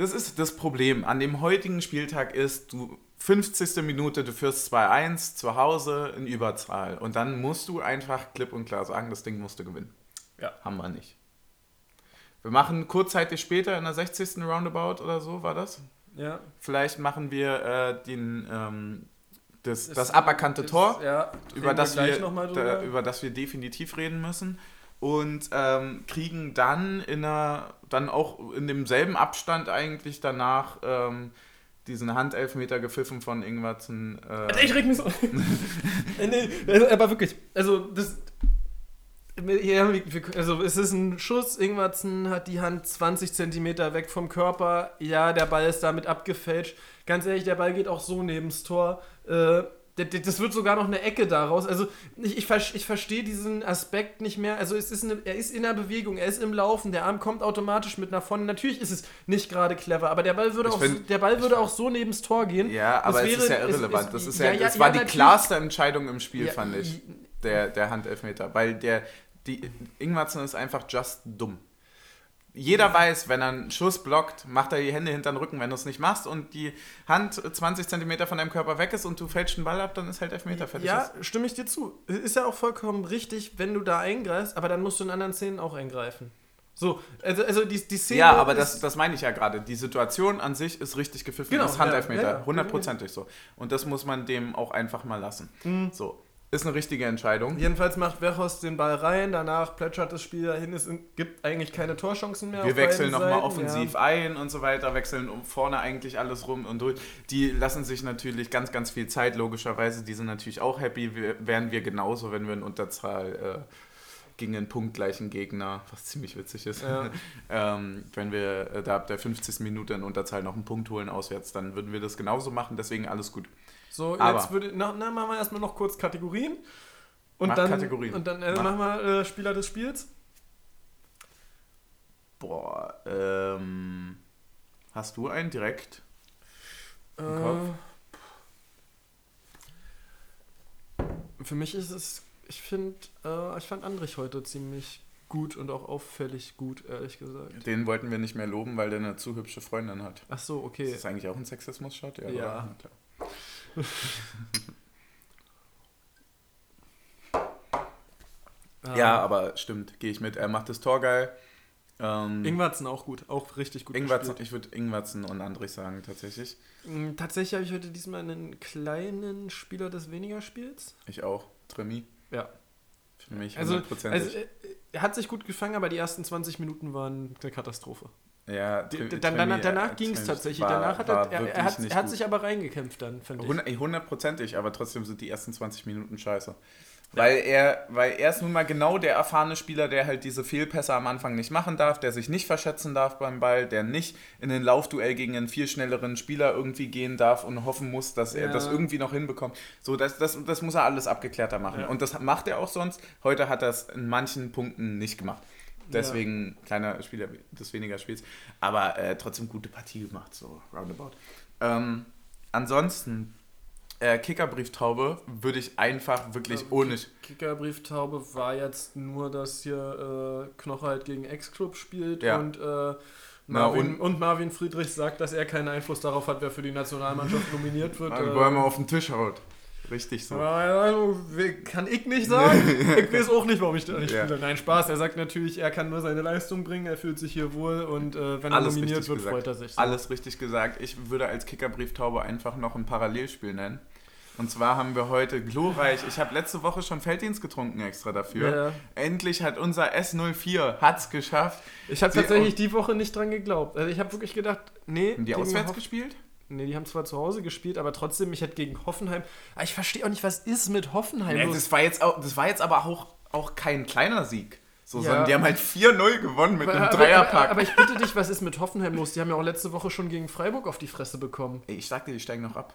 Das ist das Problem. An dem heutigen Spieltag ist, du 50. Minute, du führst 2-1 zu Hause in Überzahl. Und dann musst du einfach klipp und klar sagen, das Ding musst du gewinnen. Ja. Haben wir nicht. Wir machen kurzzeitig später in der 60. Roundabout oder so, war das? Ja. Vielleicht machen wir äh, den, ähm, das, das aberkannte ist, Tor, ja, über, das wir, da, über das wir definitiv reden müssen und ähm, kriegen dann in einer, dann auch in demselben Abstand eigentlich danach ähm, diesen Handelfmeter gepfiffen von Ingwertsen. Äh ich reg mich so. nee, also, aber wirklich, also das. Also es ist ein Schuss, Ingwertsen hat die Hand 20 Zentimeter weg vom Körper. Ja, der Ball ist damit abgefälscht. Ganz ehrlich, der Ball geht auch so neben das Tor. Äh, das wird sogar noch eine Ecke daraus. Also ich, ich, ich verstehe diesen Aspekt nicht mehr. Also es ist eine, er ist in der Bewegung, er ist im Laufen, der Arm kommt automatisch mit nach vorne. Natürlich ist es nicht gerade clever, aber der Ball würde, auch, find, der Ball würde auch so neben das Tor gehen. Ja, aber es ist ja irrelevant. Es, es, das ist ja, ja, das ja, war ja, die klarste Entscheidung im Spiel, fand ich. Der, der Handelfmeter. Weil der, die, Ingwarzen ist einfach just dumm. Jeder weiß, wenn er einen Schuss blockt, macht er die Hände hinter den Rücken. Wenn du es nicht machst und die Hand 20 cm von deinem Körper weg ist und du fälschst den Ball ab, dann ist halt Elfmeter fertig. Ja, ist. stimme ich dir zu. Ist ja auch vollkommen richtig, wenn du da eingreifst, aber dann musst du in anderen Szenen auch eingreifen. So, also, also die, die Szene. Ja, aber das, das meine ich ja gerade. Die Situation an sich ist richtig gepfiffen. Genau, das ist Handelfmeter. ja, ja, ja. Hundertprozentig so. Und das muss man dem auch einfach mal lassen. Mhm. So. Ist eine richtige Entscheidung. Jedenfalls macht Wechhorst den Ball rein, danach plätschert das Spiel dahin, es gibt eigentlich keine Torchancen mehr. Wir wechseln nochmal offensiv ein und so weiter, wechseln um vorne eigentlich alles rum und durch. Die lassen sich natürlich ganz, ganz viel Zeit, logischerweise. Die sind natürlich auch happy. Wir, wären wir genauso, wenn wir in Unterzahl äh, gegen einen punktgleichen Gegner, was ziemlich witzig ist, Ja. ähm, wenn wir äh, da ab der 50. Minute in Unterzahl noch einen Punkt holen auswärts, dann würden wir das genauso machen. Deswegen alles gut. So, Aber- jetzt würde, na, na, machen wir erstmal noch kurz Kategorien. Und dann, Kategorien. Und dann äh, Mach. machen wir äh, Spieler des Spiels. Boah, ähm, hast du einen direkt? Äh, Kopf? für mich ist es, ich finde, äh, ich fand Andrich heute ziemlich gut und auch auffällig gut, ehrlich gesagt. Den wollten wir nicht mehr loben, weil der eine zu hübsche Freundin hat. Ach so, Ist okay. das eigentlich auch ein Sexismus-Shot? Ja. oder? Klar. Ähm, Ja, aber stimmt, gehe ich mit. Er macht das Tor geil. Ähm, Ingwarzen auch gut, auch richtig gut Ingwertsen, gespielt. ich würde Ingwertsen und Andrich sagen, tatsächlich. Mm, Tatsächlich habe ich heute diesmal einen kleinen Spieler des weniger Spiels. Ich auch. Tremi. Ja. Für mich Also, hundertprozentig. also äh, er hat sich gut gefangen, aber die ersten 20 Minuten waren eine Katastrophe. Ja, dann, dann, danach äh, ging es tatsächlich. war- danach hat er, er, er, hat, er hat sich aber reingekämpft dann, finde ich. Hundertprozentig, aber trotzdem sind die ersten 20 Minuten scheiße. Weil er, weil er ist nun mal genau der erfahrene Spieler, der halt diese Fehlpässe am Anfang nicht machen darf, der sich nicht verschätzen darf beim Ball, der nicht in ein Laufduell gegen einen viel schnelleren Spieler irgendwie gehen darf und hoffen muss, dass er Ja. das irgendwie noch hinbekommt. So, das, das, das muss er alles abgeklärter machen. Ja. Und das macht er auch sonst. Heute hat er es in manchen Punkten nicht gemacht. Deswegen kleiner Spieler des weniger Spiels. Aber äh, trotzdem gute Partie gemacht, so roundabout. Ähm, ansonsten, äh, Kickerbrieftaube würde ich einfach wirklich Ähm, ohne. Kickerbrieftaube war jetzt nur, dass hier äh, Knoche halt gegen Ex-Club spielt Ja. und, äh, Marvin, und- Marvin Friedrich sagt, dass er keinen Einfluss darauf hat, wer für die Nationalmannschaft nominiert wird. Weil äh, auf den Tisch haut. Richtig so. Also, we- kann ich nicht sagen. ich weiß auch nicht, warum ich da nicht Ja. spiele. Nein, Spaß. Er sagt natürlich, er kann nur seine Leistung bringen, er fühlt sich hier wohl und äh, wenn er Alles nominiert richtig wird, gesagt. freut er sich. So. Alles richtig gesagt. Ich würde als Kickerbrieftaube einfach noch ein Parallelspiel nennen. Und zwar haben wir heute glorreich, ich habe letzte Woche schon Felddienst getrunken extra dafür. Ja. Endlich hat unser S04 hat's geschafft. Ich habe tatsächlich die Woche nicht dran geglaubt. Also ich habe wirklich gedacht, nee. Haben die auswärts gespielt? Nee, die haben zwar zu Hause gespielt, aber trotzdem, ich hätte gegen Hoffenheim. Aber ich verstehe auch nicht, was ist mit Hoffenheim Nee, los? das, war jetzt auch, das war jetzt aber auch, auch kein kleiner Sieg. So, Ja. sondern die haben halt 4-0 gewonnen mit einem aber, Dreierpack. aber, aber ich bitte dich, was ist mit Hoffenheim los? Die haben ja auch letzte Woche schon gegen Freiburg auf die Fresse bekommen. Ey, ich sag dir, die steigen noch ab.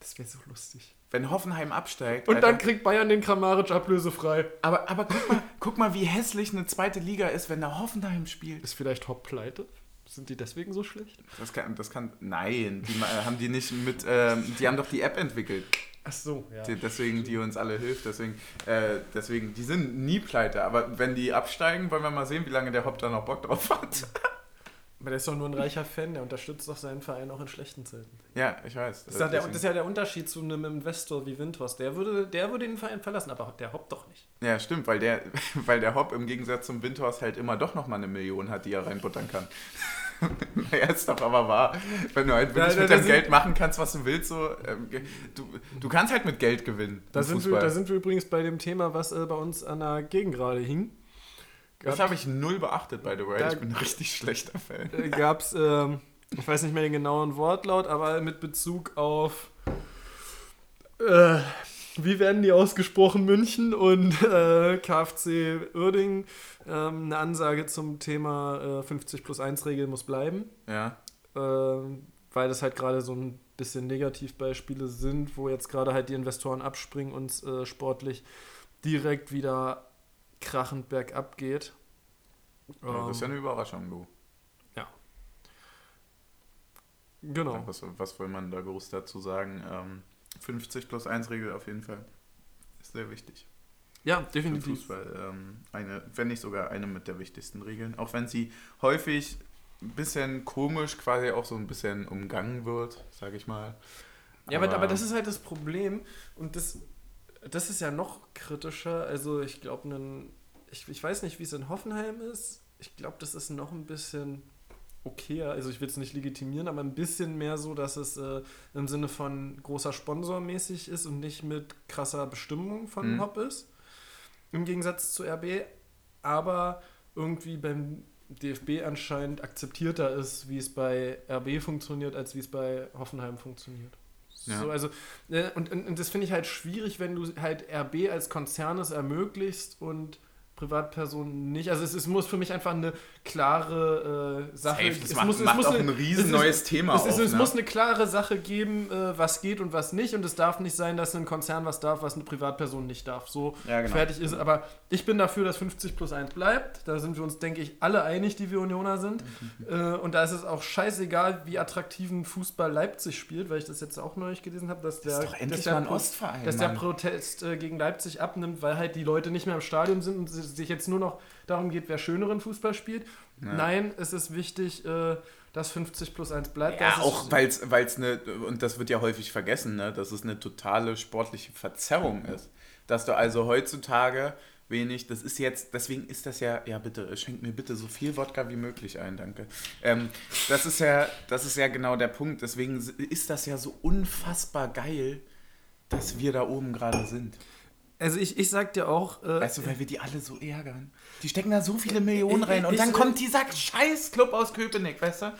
Das wäre so lustig. Wenn Hoffenheim absteigt. Und Alter, dann kriegt Bayern den Kramaric ablösefrei. aber, aber guck, mal, guck mal, wie hässlich eine zweite Liga ist, wenn da Hoffenheim spielt. Ist vielleicht Hopp pleite? Sind die deswegen so schlecht? Das kann, das kann, nein, die ma- haben die nicht mit, ähm, die haben doch die App entwickelt, Ach so, ja. die, deswegen, die uns alle hilft, deswegen, äh, deswegen, die sind nie pleite, aber wenn die absteigen, wollen wir mal sehen, wie lange der Hopp da noch Bock drauf hat. Aber der ist doch nur ein reicher Fan, der unterstützt doch seinen Verein auch in schlechten Zeiten. ja, ich weiß. Das ist, ja der, das ist ja der Unterschied zu einem Investor wie Windhorst. Der würde, der würde den Verein verlassen, aber der Hopp doch nicht. Ja, stimmt, weil der, weil der Hopp im Gegensatz zum Windhorst halt immer doch nochmal eine Million hat, die er reinbuttern kann. naja, ist doch aber wahr. Wenn du halt wirklich Ja, da- mit deinem Geld machen kannst, was du willst, so, ähm, du, du kannst halt mit Geld gewinnen. Da sind, wir, da sind wir übrigens bei dem Thema, was äh, bei uns an der Gegengrade hing. Das habe ich null beachtet, by the way. Da- ich bin ein richtig schlechter Fan. äh, gab es, ähm, ich weiß nicht mehr den genauen Wortlaut, aber mit Bezug auf, äh, wie werden die ausgesprochen, München und äh, KfC Uerdingen, ähm, eine Ansage zum Thema äh, 50 plus 1 Regel muss bleiben, Ja. ähm, weil das halt gerade so ein bisschen Negativbeispiele sind, wo jetzt gerade halt die Investoren abspringen und äh, sportlich direkt wieder krachend bergab geht. Ja, das ist ja Ähm, eine Überraschung, du. genau. Was, was will man da groß dazu sagen? Ähm, 50 plus 1 Regel auf jeden Fall. Ist sehr wichtig. Ja, definitiv. Fußball. Ähm, eine, wenn nicht sogar eine mit der wichtigsten Regeln. Auch wenn sie häufig ein bisschen komisch quasi auch so ein bisschen umgangen wird, sage ich mal. Ja, aber, aber das ist halt das Problem und das, das ist ja noch kritischer. Also ich glaube, ich, ich weiß nicht, wie es in Hoffenheim ist. Ich glaube, das ist noch ein bisschen okayer. Also ich will es nicht legitimieren, aber ein bisschen mehr so, dass es äh, im Sinne von großer Sponsor mäßig ist und nicht mit krasser Bestimmung von mhm. Hop ist. Im Gegensatz zu RB. Aber irgendwie beim DFB anscheinend akzeptierter ist, wie es bei RB funktioniert, als wie es bei Hoffenheim funktioniert. Ja. So, also, äh, und, und, und das finde ich halt schwierig, wenn du halt RB als Konzern es ermöglicht und Privatpersonen nicht. Also es, es, muss für mich einfach eine klare äh, Sache geben. Es macht, muss, macht es muss auch ein riesen neues Thema es, auf, es, ne? muss eine klare Sache geben, äh, was geht und was nicht. Und es darf nicht sein, dass ein Konzern was darf, was eine Privatperson nicht darf. So ja, genau. fertig ist. Aber ich bin dafür, dass 50 plus 1 bleibt. Da sind wir uns, denke ich, alle einig, die wir Unioner sind. Mhm. Äh, und da ist es auch scheißegal, wie attraktiven Fußball Leipzig spielt, weil ich das jetzt auch neulich gelesen habe, dass der, das dass der, Ostverein, dass der Protest äh, gegen Leipzig abnimmt, weil halt die Leute nicht mehr im Stadion sind und sich jetzt nur noch darum geht, wer schöneren Fußball spielt. Ja. Nein, es ist wichtig, äh, dass 50 plus 1 bleibt. Ja, auch weil es eine, und das wird ja häufig vergessen, ne, dass es eine totale sportliche Verzerrung ist. Dass du also heutzutage wenig, das ist jetzt, deswegen ist das ja, ja bitte, schenk mir bitte so viel Wodka wie möglich ein, danke. Ähm, das ist ja, das ist ja genau der Punkt, deswegen ist das ja so unfassbar geil, dass wir da oben gerade sind. Also ich, ich sag dir auch. Äh, weißt du, weil wir die alle so ärgern. Die stecken da so viele Millionen rein und ich, dann kommt dieser Scheiß-Club aus Köpenick, weißt du?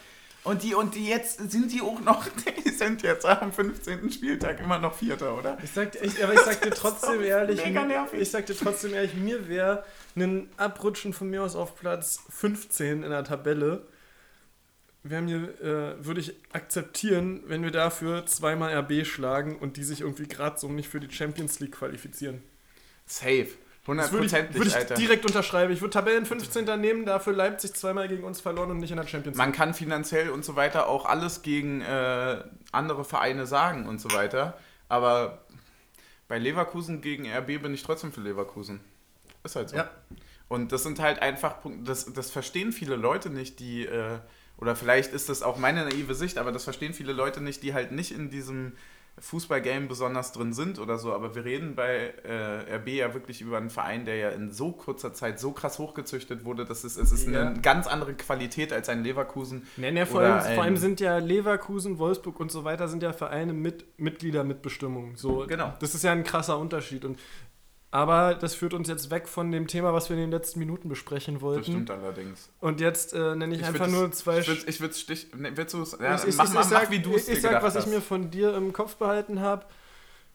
Und die, und die jetzt sind die auch noch, die sind jetzt am 15. Spieltag immer noch Vierter, oder? Ich sag, ich, aber ich sag dir trotzdem ehrlich, ich sag dir trotzdem ehrlich, mir wäre ein Abrutschen von mir aus auf Platz 15 in der Tabelle haben hier, äh, würde ich akzeptieren, wenn wir dafür zweimal RB schlagen und die sich irgendwie gerade so nicht für die Champions League qualifizieren. Safe. 100 würde ich, würde ich direkt unterschreiben. Ich würde Tabellen 15. nehmen, dafür Leipzig zweimal gegen uns verloren und nicht in der Champions League. Man kann finanziell und so weiter auch alles gegen äh, andere Vereine sagen und so weiter. Aber bei Leverkusen gegen RB bin ich trotzdem für Leverkusen. Ist halt so. Ja. Und das sind halt einfach Punkte, das, das verstehen viele Leute nicht, die. Äh, oder vielleicht ist das auch meine naive Sicht, aber das verstehen viele Leute nicht, die halt nicht in diesem Fußballgame besonders drin sind oder so. Aber wir reden bei äh, RB ja wirklich über einen Verein, der ja in so kurzer Zeit so krass hochgezüchtet wurde. dass es, es ist ja. eine ganz andere Qualität als ein Leverkusen. Nee, nee, vor, allem, vor allem sind ja Leverkusen, Wolfsburg und so weiter sind ja Vereine mit Mitgliedermitbestimmung. So, genau. Das ist ja ein krasser Unterschied. Und aber das führt uns jetzt weg von dem Thema, was wir in den letzten Minuten besprechen wollten. Das stimmt allerdings. Und jetzt äh, nenne ich, ich einfach nur zwei. Ich würde Stich. Ne, willst du ja, ich, mach, ich, mach, sag, wie du es Ich sag, was hast. ich mir von dir im Kopf behalten habe.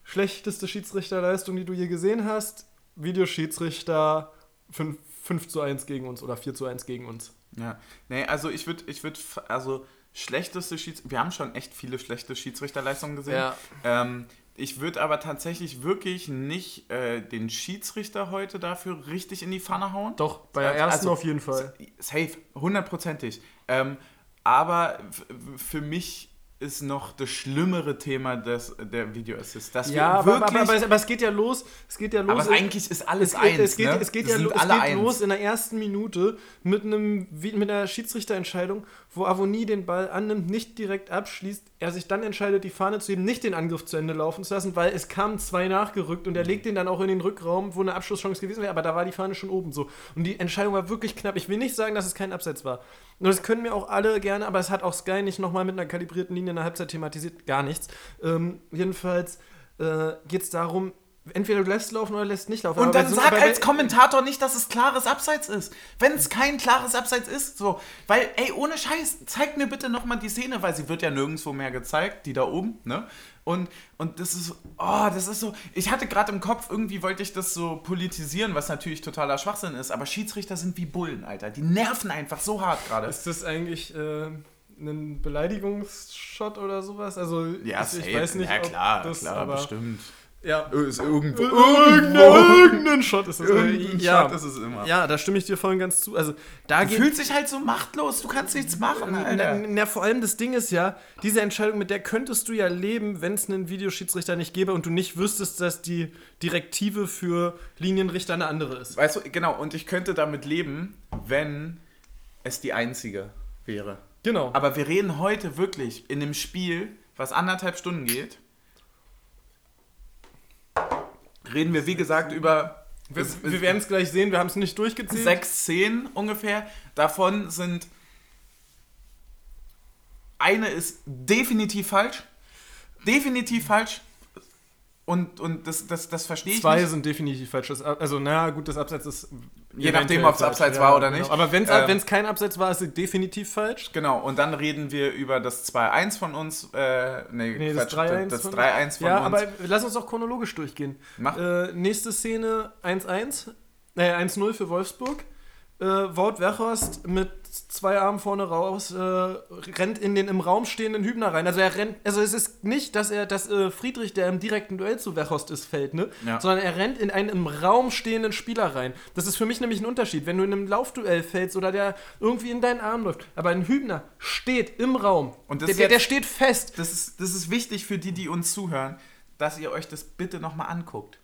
Schlechteste Schiedsrichterleistung, die du je gesehen hast. Videoschiedsrichter 5, 5 zu 1 gegen uns oder 4 zu 1 gegen uns. Ja. Nee, also ich würde, ich würde, also schlechteste Schiedsrichter. Wir haben schon echt viele schlechte Schiedsrichterleistungen gesehen. Ja. Ähm, ich würde aber tatsächlich wirklich nicht äh, den Schiedsrichter heute dafür richtig in die Pfanne hauen. Doch, bei der ersten also, auf jeden Fall. Safe, hundertprozentig. Ähm, aber für mich ist noch das schlimmere Thema des, der Video Assist. Dass ja, aber, aber, aber, aber, es geht ja los. Es geht ja los. Aber eigentlich ist alles es eins. Es geht, ne? es geht, ja lo, es geht los in der ersten Minute mit, einem, mit einer Schiedsrichterentscheidung, wo Avoni den Ball annimmt, nicht direkt abschließt, er sich dann entscheidet, die Fahne zu heben, nicht den Angriff zu Ende laufen zu lassen, weil es kamen zwei nachgerückt und er legt den dann auch in den Rückraum, wo eine Abschlusschance gewesen wäre, aber da war die Fahne schon oben so. Und die Entscheidung war wirklich knapp. Ich will nicht sagen, dass es kein Abseits war. Und das können mir auch alle gerne, aber es hat auch Sky nicht nochmal mit einer kalibrierten Linie in der Halbzeit thematisiert, gar nichts. Ähm, jedenfalls äh, geht es darum, entweder du lässt laufen oder lässt nicht laufen. Und dann sag als Kommentator nicht, dass es klares Abseits ist. Wenn es kein klares Abseits ist, so. Weil, ey, ohne Scheiß, zeig mir bitte nochmal die Szene, weil sie wird ja nirgendwo mehr gezeigt, die da oben, ne? Und, und das ist, oh, das ist so, ich hatte gerade im Kopf, irgendwie wollte ich das so politisieren, was natürlich totaler Schwachsinn ist, aber Schiedsrichter sind wie Bullen, Alter. Die nerven einfach so hart gerade. Ist das eigentlich, äh, ein Beleidigungsshot oder sowas? Also, ja, ich, ich weiß nicht, ja, klar, das, klar, bestimmt Ja. Ist irgendwo. Irgendein, irgendein Shot ist es. Irgendein ja. Shot ist es immer. Ja, da stimme ich dir voll und ganz zu. Also, da Du geht. fühlst dich halt so machtlos, du kannst nichts machen, Na, Alter. na, vor allem das Ding ist ja, diese Entscheidung, mit der könntest du ja leben, wenn es einen Videoschiedsrichter nicht gäbe und du nicht wüsstest, dass die Direktive für Linienrichter eine andere ist. Weißt du, genau, und ich könnte damit leben, wenn es die einzige wäre. Genau. Aber wir reden heute wirklich in dem Spiel, was anderthalb Stunden geht, reden wir, wie gesagt, über wir wir werden es gleich sehen, wir haben es nicht durchgezählt. sechs Szenen ungefähr. Davon sind eine ist definitiv falsch. Definitiv falsch. Und, und das, das, das verstehe ich Zwei nicht. sind definitiv falsch. Das Also, na gut, das Abseits ist. Je nachdem, ob's falsch. Abseits war oder nicht. Aber wenn es Ähm, kein Abseits war, ist es definitiv falsch. Genau, und dann reden wir über das 2-1 von uns. Äh, nee, Nee, das Quatsch, 3-1 das von- 3-1 von ja, uns. aber lass uns auch chronologisch durchgehen. Mach. Äh, nächste Szene 1-1, äh, 1-0 für Wolfsburg. Äh, Wout Weghorst mit zwei Armen vorne raus, äh, rennt in den im Raum stehenden Hübner rein. Also er rennt, also es ist nicht, dass er, dass äh, Friedrich, der im direkten Duell zu Weghorst ist, fällt, ne? Ja. Sondern er rennt in einen im Raum stehenden Spieler rein. Das ist für mich nämlich ein Unterschied. Wenn du in einem Laufduell fällst oder der irgendwie in deinen Arm läuft, aber ein Hübner steht im Raum. Und der, der, der jetzt- steht fest. das, ist, das ist wichtig für die, die uns zuhören, dass ihr euch das bitte nochmal anguckt.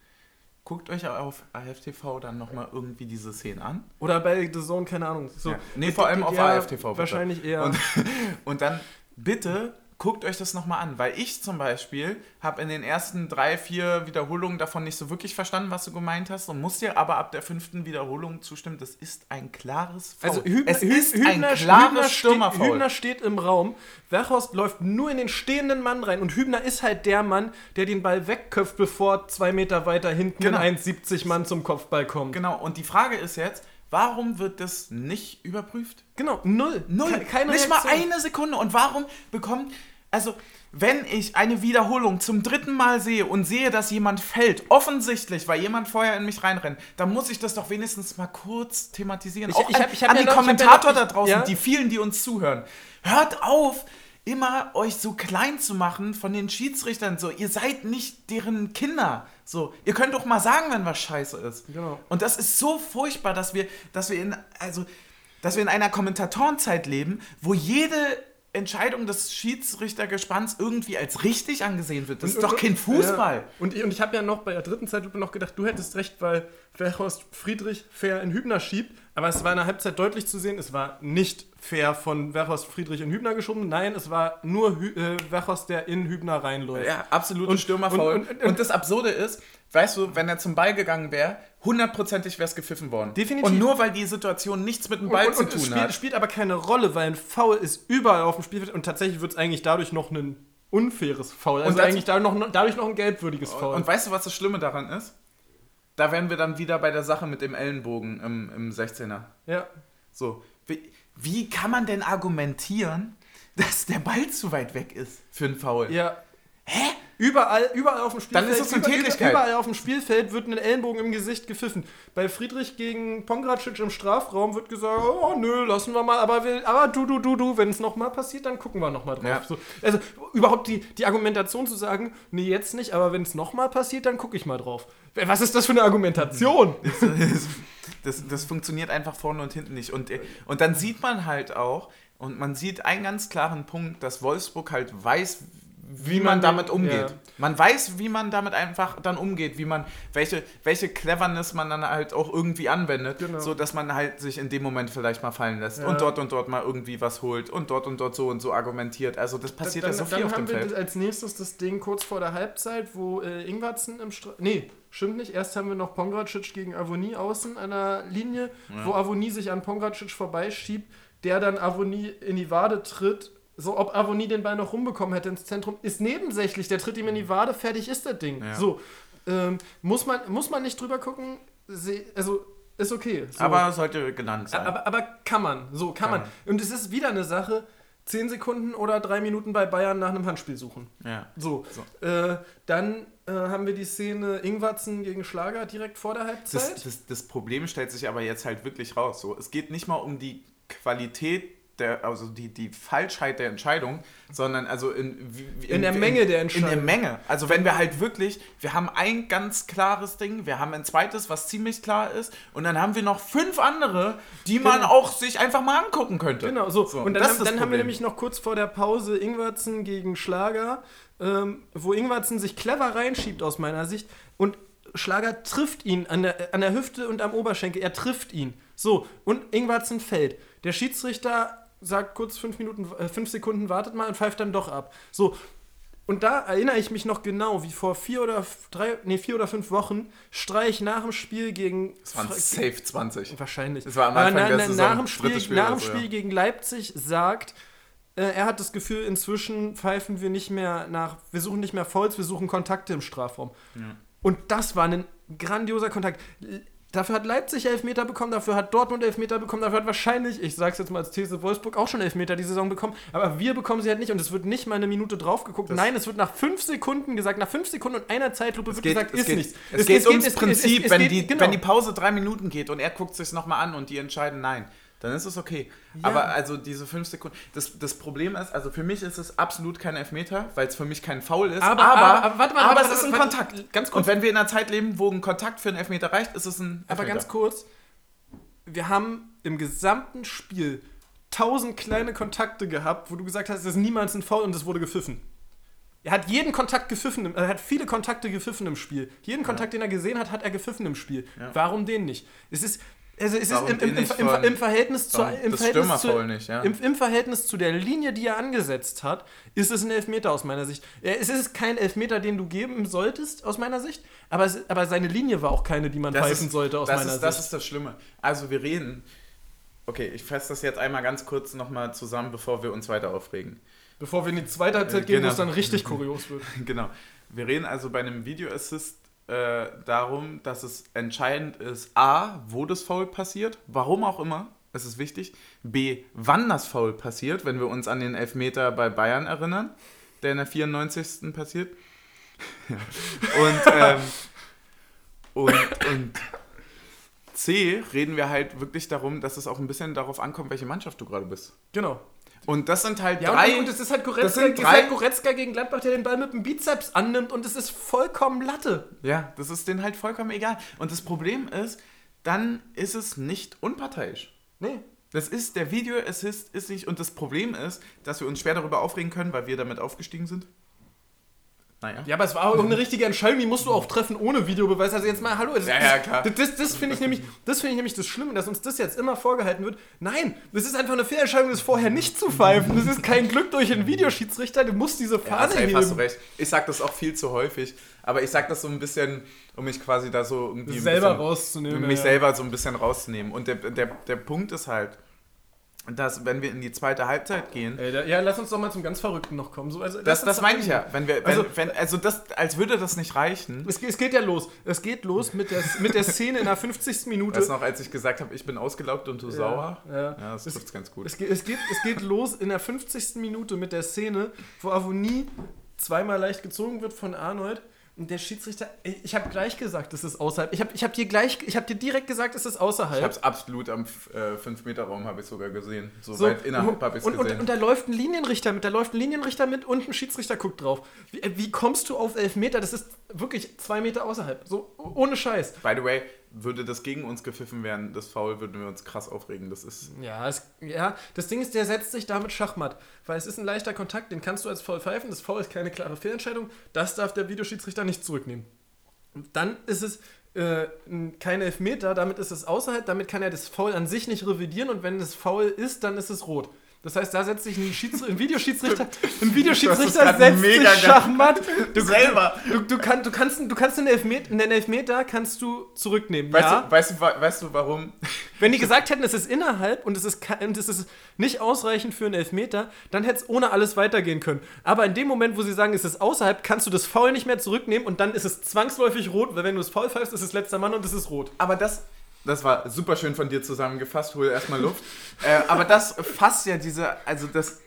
Guckt euch auf AFTV dann nochmal irgendwie diese Szenen an. Oder bei The Zone, keine Ahnung. So, Ja. Nee, vor allem auf AFTV. bitte. Wahrscheinlich eher. Und, und dann bitte guckt euch das nochmal an, weil ich zum Beispiel habe in den ersten drei, vier Wiederholungen davon nicht so wirklich verstanden, was du gemeint hast und muss dir aber ab der fünften Wiederholung zustimmen, das ist ein klares Foul. Also Hübner, es ist Hübner, ein klares Hübner, Stürmerfoul. Hübner steht im Raum, Werchhorst läuft nur in den stehenden Mann rein und Hübner ist halt der Mann, der den Ball wegköpft, bevor zwei Meter weiter hinten Genau. ein 1,70 Mann zum Kopfball kommt. Genau, und die Frage ist jetzt, warum wird das nicht überprüft? Genau, null. Null. Ke- Keine nicht mal Reaktion. eine Sekunde. Und warum bekommt. Also, wenn ich eine Wiederholung zum dritten Mal sehe und sehe, dass jemand fällt, offensichtlich, weil jemand vorher in mich reinrennt, dann muss ich das doch wenigstens mal kurz thematisieren. Ich- Auch ich an, hab- ich hab an ja die noch- hab ja Kommentator noch- da draußen, ja? die vielen, die uns zuhören. Hört auf, immer euch so klein zu machen von den Schiedsrichtern. So, ihr seid nicht deren Kinder. So, ihr könnt doch mal sagen, wenn was scheiße ist. Genau. Und das ist so furchtbar, dass wir, dass wir in, also, dass wir in einer Kommentatorenzeit leben, wo jede Entscheidung des Schiedsrichtergespanns irgendwie als richtig angesehen wird. Das ist doch kein Fußball. Ja. Und ich, und ich habe ja noch bei der dritten Zeitlupe noch gedacht, du hättest recht, weil Werchhorst Friedrich fair in Hübner schiebt. Aber es war in der Halbzeit deutlich zu sehen, es war nicht fair von Werchhorst Friedrich in Hübner geschoben. Nein, es war nur Hü äh, Werchhorst, der in Hübner reinläuft. Ja, absolute Und- Stürmerfoul. und- Und, und- das Absurde ist, weißt du, wenn er zum Ball gegangen wäre, hundertprozentig wäre es gepfiffen worden. Definitiv. Und nur weil die Situation nichts mit dem Ball zu tun spielt, hat. spielt aber keine Rolle, weil ein Foul ist überall auf dem Spielfeld und tatsächlich wird es eigentlich dadurch noch ein unfaires Foul. Also Und eigentlich dadurch noch, dadurch noch ein gelbwürdiges Foul. Und weißt du, was das Schlimme daran ist? Da wären wir dann wieder bei der Sache mit dem Ellenbogen im, im 16er. ja. So, wie, wie kann man denn argumentieren, dass der Ball zu weit weg ist für einen Foul? ja. Hä? Überall, überall auf dem Spielfeld. Dann ist es eine über- Tätigkeit. Überall auf dem Spielfeld wird ein Ellenbogen im Gesicht gepfiffen. Bei Friedrich gegen Pongracic im Strafraum wird gesagt, oh nö, lassen wir mal, aber, wir, aber du, du, du, du, wenn es nochmal passiert, dann gucken wir nochmal drauf. Ja. So, also überhaupt die, die Argumentation zu sagen, nee, jetzt nicht, aber wenn es nochmal passiert, dann gucke ich mal drauf. Was ist das für eine Argumentation? Das, das funktioniert einfach vorne und hinten nicht. Und, und dann sieht man halt auch, und man sieht einen ganz klaren Punkt, dass Wolfsburg halt weiß, wie, man, man damit umgeht. ja. Man weiß, wie man damit einfach dann umgeht, wie man, welche, welche Cleverness man dann halt auch irgendwie anwendet, Genau. so dass man halt sich in dem Moment vielleicht mal fallen lässt Ja. und dort und dort mal irgendwie was holt und dort und dort so und so argumentiert. Also das passiert dann, ja so dann viel auf dem haben wir Feld. als nächstes das Ding kurz vor der Halbzeit, wo äh, Ingwarzen im Stra Nee, stimmt nicht. Erst haben wir noch Pongracic gegen Avoni außen an der Linie, wo Avoni sich an Pongracic vorbeischiebt, der dann Avoni in die Wade tritt. So, ob Avoni den Ball noch rumbekommen hätte ins Zentrum, ist nebensächlich. Der tritt ihm in die Wade, fertig ist das Ding. Ja. So, ähm, muss, man, muss man nicht drüber gucken. Also, ist okay. So. Aber sollte genannt sein. Aber, aber kann man, so kann, Kann man. Und es ist wieder eine Sache, 10 Sekunden oder 3 Minuten bei Bayern nach einem Handspiel suchen. ja. So, So. Äh, dann äh, haben wir die Szene Ingwatzen gegen Schlager direkt vor der Das, Halbzeit. das, das Problem stellt sich aber jetzt halt wirklich raus. So, es geht nicht mal um die Qualität der, also die, die Falschheit der Entscheidung, sondern also in, in, in der Menge der Entscheidung. In der Menge. Also wenn wir halt wirklich, wir haben ein ganz klares Ding, wir haben ein zweites, was ziemlich klar ist, und dann haben wir noch fünf andere, die man Genau. auch sich einfach mal angucken könnte. Genau, so. So, und dann, haben, dann haben wir nämlich noch kurz vor der Pause Ingwertsen gegen Schlager, ähm, wo Ingwertsen sich clever reinschiebt aus meiner Sicht und Schlager trifft ihn an der, an der Hüfte und am Oberschenkel. Er trifft ihn. So, und Ingwertsen fällt. Der Schiedsrichter sagt kurz fünf Minuten, äh, fünf Sekunden, wartet mal und pfeift dann doch ab. So. Und da erinnere ich mich noch genau, wie vor vier oder drei, nee, vier oder fünf Wochen Streich nach dem Spiel gegen Das waren safe 20. Wahrscheinlich. Das war am Anfang na, der na, Saison, Nach dem Spiel, Spiel nach dem Spiel ja. gegen Leipzig sagt, äh, er hat das Gefühl, inzwischen pfeifen wir nicht mehr nach, wir suchen nicht mehr Fouls, wir suchen Kontakte im Strafraum. Und das war ein grandioser Kontakt. Dafür hat Leipzig Elfmeter bekommen, dafür hat Dortmund Elfmeter bekommen, dafür hat wahrscheinlich, ich sag's jetzt mal als These, Wolfsburg auch schon Elfmeter die Saison bekommen, aber wir bekommen sie halt nicht und es wird nicht mal eine Minute drauf geguckt. Nein, es wird nach fünf Sekunden gesagt, nach fünf Sekunden und einer Zeitlupe wird gesagt, es ist geht, nichts. Es, geht ums es- es- Prinzip, es wenn, geht- die, genau. wenn die Pause drei Minuten geht und er guckt sich nochmal an und die entscheiden nein, dann ist es okay. Aber also diese fünf Sekunden, das, das Problem ist, also für mich ist es absolut kein Elfmeter, weil es für mich kein Foul ist, Aber- aber, aber- aber warte mal, aber warte, es ist ein warte, Kontakt. ganz kurz. und wenn wir in einer Zeit leben, wo ein Kontakt für einen Elfmeter reicht, ist es ein Aber Elfmeter. ganz kurz, wir haben im gesamten Spiel tausend kleine Kontakte gehabt, wo du gesagt hast, es ist niemals ein Foul und es wurde gepfiffen. Er hat jeden Kontakt gepfiffen, er hat viele Kontakte gepfiffen im Spiel. Jeden Kontakt, den er gesehen hat, hat er gepfiffen im Spiel. Ja. Warum den nicht? Es ist, also es ist Warum im, im, im, im, Verhältnis zu, im, das Verhältnis zu, nicht, ja. im, Verhältnis zu der Linie, die er angesetzt hat, ist es ein Elfmeter aus meiner Sicht. Es ist kein Elfmeter, den du geben solltest, aus meiner Sicht, aber, es, aber seine Linie war auch keine, die man Das pfeifen ist- sollte, aus das meiner ist, Das Sicht. ist das Schlimme. Also wir reden, okay, ich fasse das jetzt einmal ganz kurz nochmal zusammen, bevor wir uns weiter aufregen. Bevor wir in die zweite Halbzeit Äh, gehen, wo genau. es dann richtig kurios wird. Genau. Wir reden also bei einem Video Assist äh, darum, dass es entscheidend ist, a, wo das Foul passiert, warum auch immer, es ist wichtig, b, wann das Foul passiert, wenn wir uns an den Elfmeter bei Bayern erinnern, der in der 94. passiert. und, ähm, und, und c, reden wir halt wirklich darum, dass es auch ein bisschen darauf ankommt, welche Mannschaft du gerade bist. Genau. Und das sind halt Ja, drei... und, und es ist halt das Goretzka, sind es ist drei- halt Goretzka gegen Gladbach, der den Ball mit dem Bizeps annimmt und es ist vollkommen Latte. Ja, das ist denen halt vollkommen egal. Und das Problem ist, dann ist es nicht unparteiisch. Nee. Das ist, der Video-Assist ist nicht, und das Problem ist, dass wir uns schwer darüber aufregen können, weil wir damit aufgestiegen sind. Naja. Ja, aber es war auch eine richtige Entscheidung, die musst du auch treffen ohne Videobeweis. Also jetzt mal, hallo. Das, Ja, ja, klar. Das, das, das finde ich, nämlich, das find ich nämlich das Schlimme, dass uns das jetzt immer vorgehalten wird. Nein, das ist einfach eine Fehlentscheidung, das vorher nicht zu pfeifen. Das ist kein Glück durch einen Videoschiedsrichter, du musst diese Ja, Fahne safe, heben. hast du recht. Ich sag das auch viel zu häufig, aber ich sag das so ein bisschen, um mich quasi da so irgendwie selber bisschen, rauszunehmen. um mich ja. selber so ein bisschen rauszunehmen. Und der, der, der Punkt ist halt, dass wenn wir in die zweite Halbzeit gehen, Ey, da, ja, lass uns doch mal zum ganz Verrückten noch kommen. So, also, das, das meine ich ja. Wenn wir, wenn, Also- wenn, also das, als würde das nicht reichen. Es, geht- es geht ja los. Es geht los mit der, mit der Szene in der 50. Minute. Du noch, als ich gesagt habe, ich bin ausgelaugt und du sauer? Ja. Ja, das Es- trifft ganz gut. Es geht, es, geht, es geht los in der 50. Minute mit der Szene, wo Avonie zweimal leicht gezogen wird von Arnold. Und der Schiedsrichter, ich, ich habe gleich gesagt, es ist außerhalb. Ich habe ich hab dir gleich, ich habe dir direkt gesagt, es ist Ich außerhalb. habe es absolut am 5-Meter-Raum habe ich sogar gesehen. So, So, weit innerhalb habe ich es und, und, gesehen. und da läuft ein Linienrichter mit, da läuft ein Linienrichter mit und ein Schiedsrichter guckt drauf. Wie, äh, wie kommst du auf elf Meter? Das ist wirklich zwei Meter außerhalb. So ohne Scheiß. By the way, würde das gegen uns gepfiffen werden, das Foul, würden wir uns krass aufregen. Das ist. Ja, es, ja, das Ding ist, der setzt sich damit Schachmatt. Weil es ist ein leichter Kontakt, den kannst du als Foul pfeifen. Das Foul ist keine klare Fehlentscheidung. Das darf der Videoschiedsrichter nicht zurücknehmen. Dann ist es äh, kein Elfmeter, damit ist es außerhalb, damit kann er das Foul an sich nicht revidieren und wenn es Foul ist, dann ist es rot. Das heißt, da setzt sich ein, Schieds ein Videoschiedsrichter, ein Videoschiedsrichter setzt mega sich. Schachmatt. Du, Selber. Du, du, kann, du kannst, du kannst den Elfmeter, den Elfmeter kannst du zurücknehmen. Weißt, ja? du, weißt, du, weißt du, warum? Wenn die gesagt hätten, es ist innerhalb und es ist, und es ist nicht ausreichend für einen Elfmeter, dann hätte es ohne alles weitergehen können. Aber in dem Moment, wo sie sagen, es ist außerhalb, kannst du das Foul nicht mehr zurücknehmen und dann ist es zwangsläufig rot, weil wenn du das Foul pfeifst, ist es letzter Mann und es ist rot. Aber das. Das war super schön von dir zusammengefasst. Hol erstmal Luft. äh, aber das fasst ja diese. Also, das.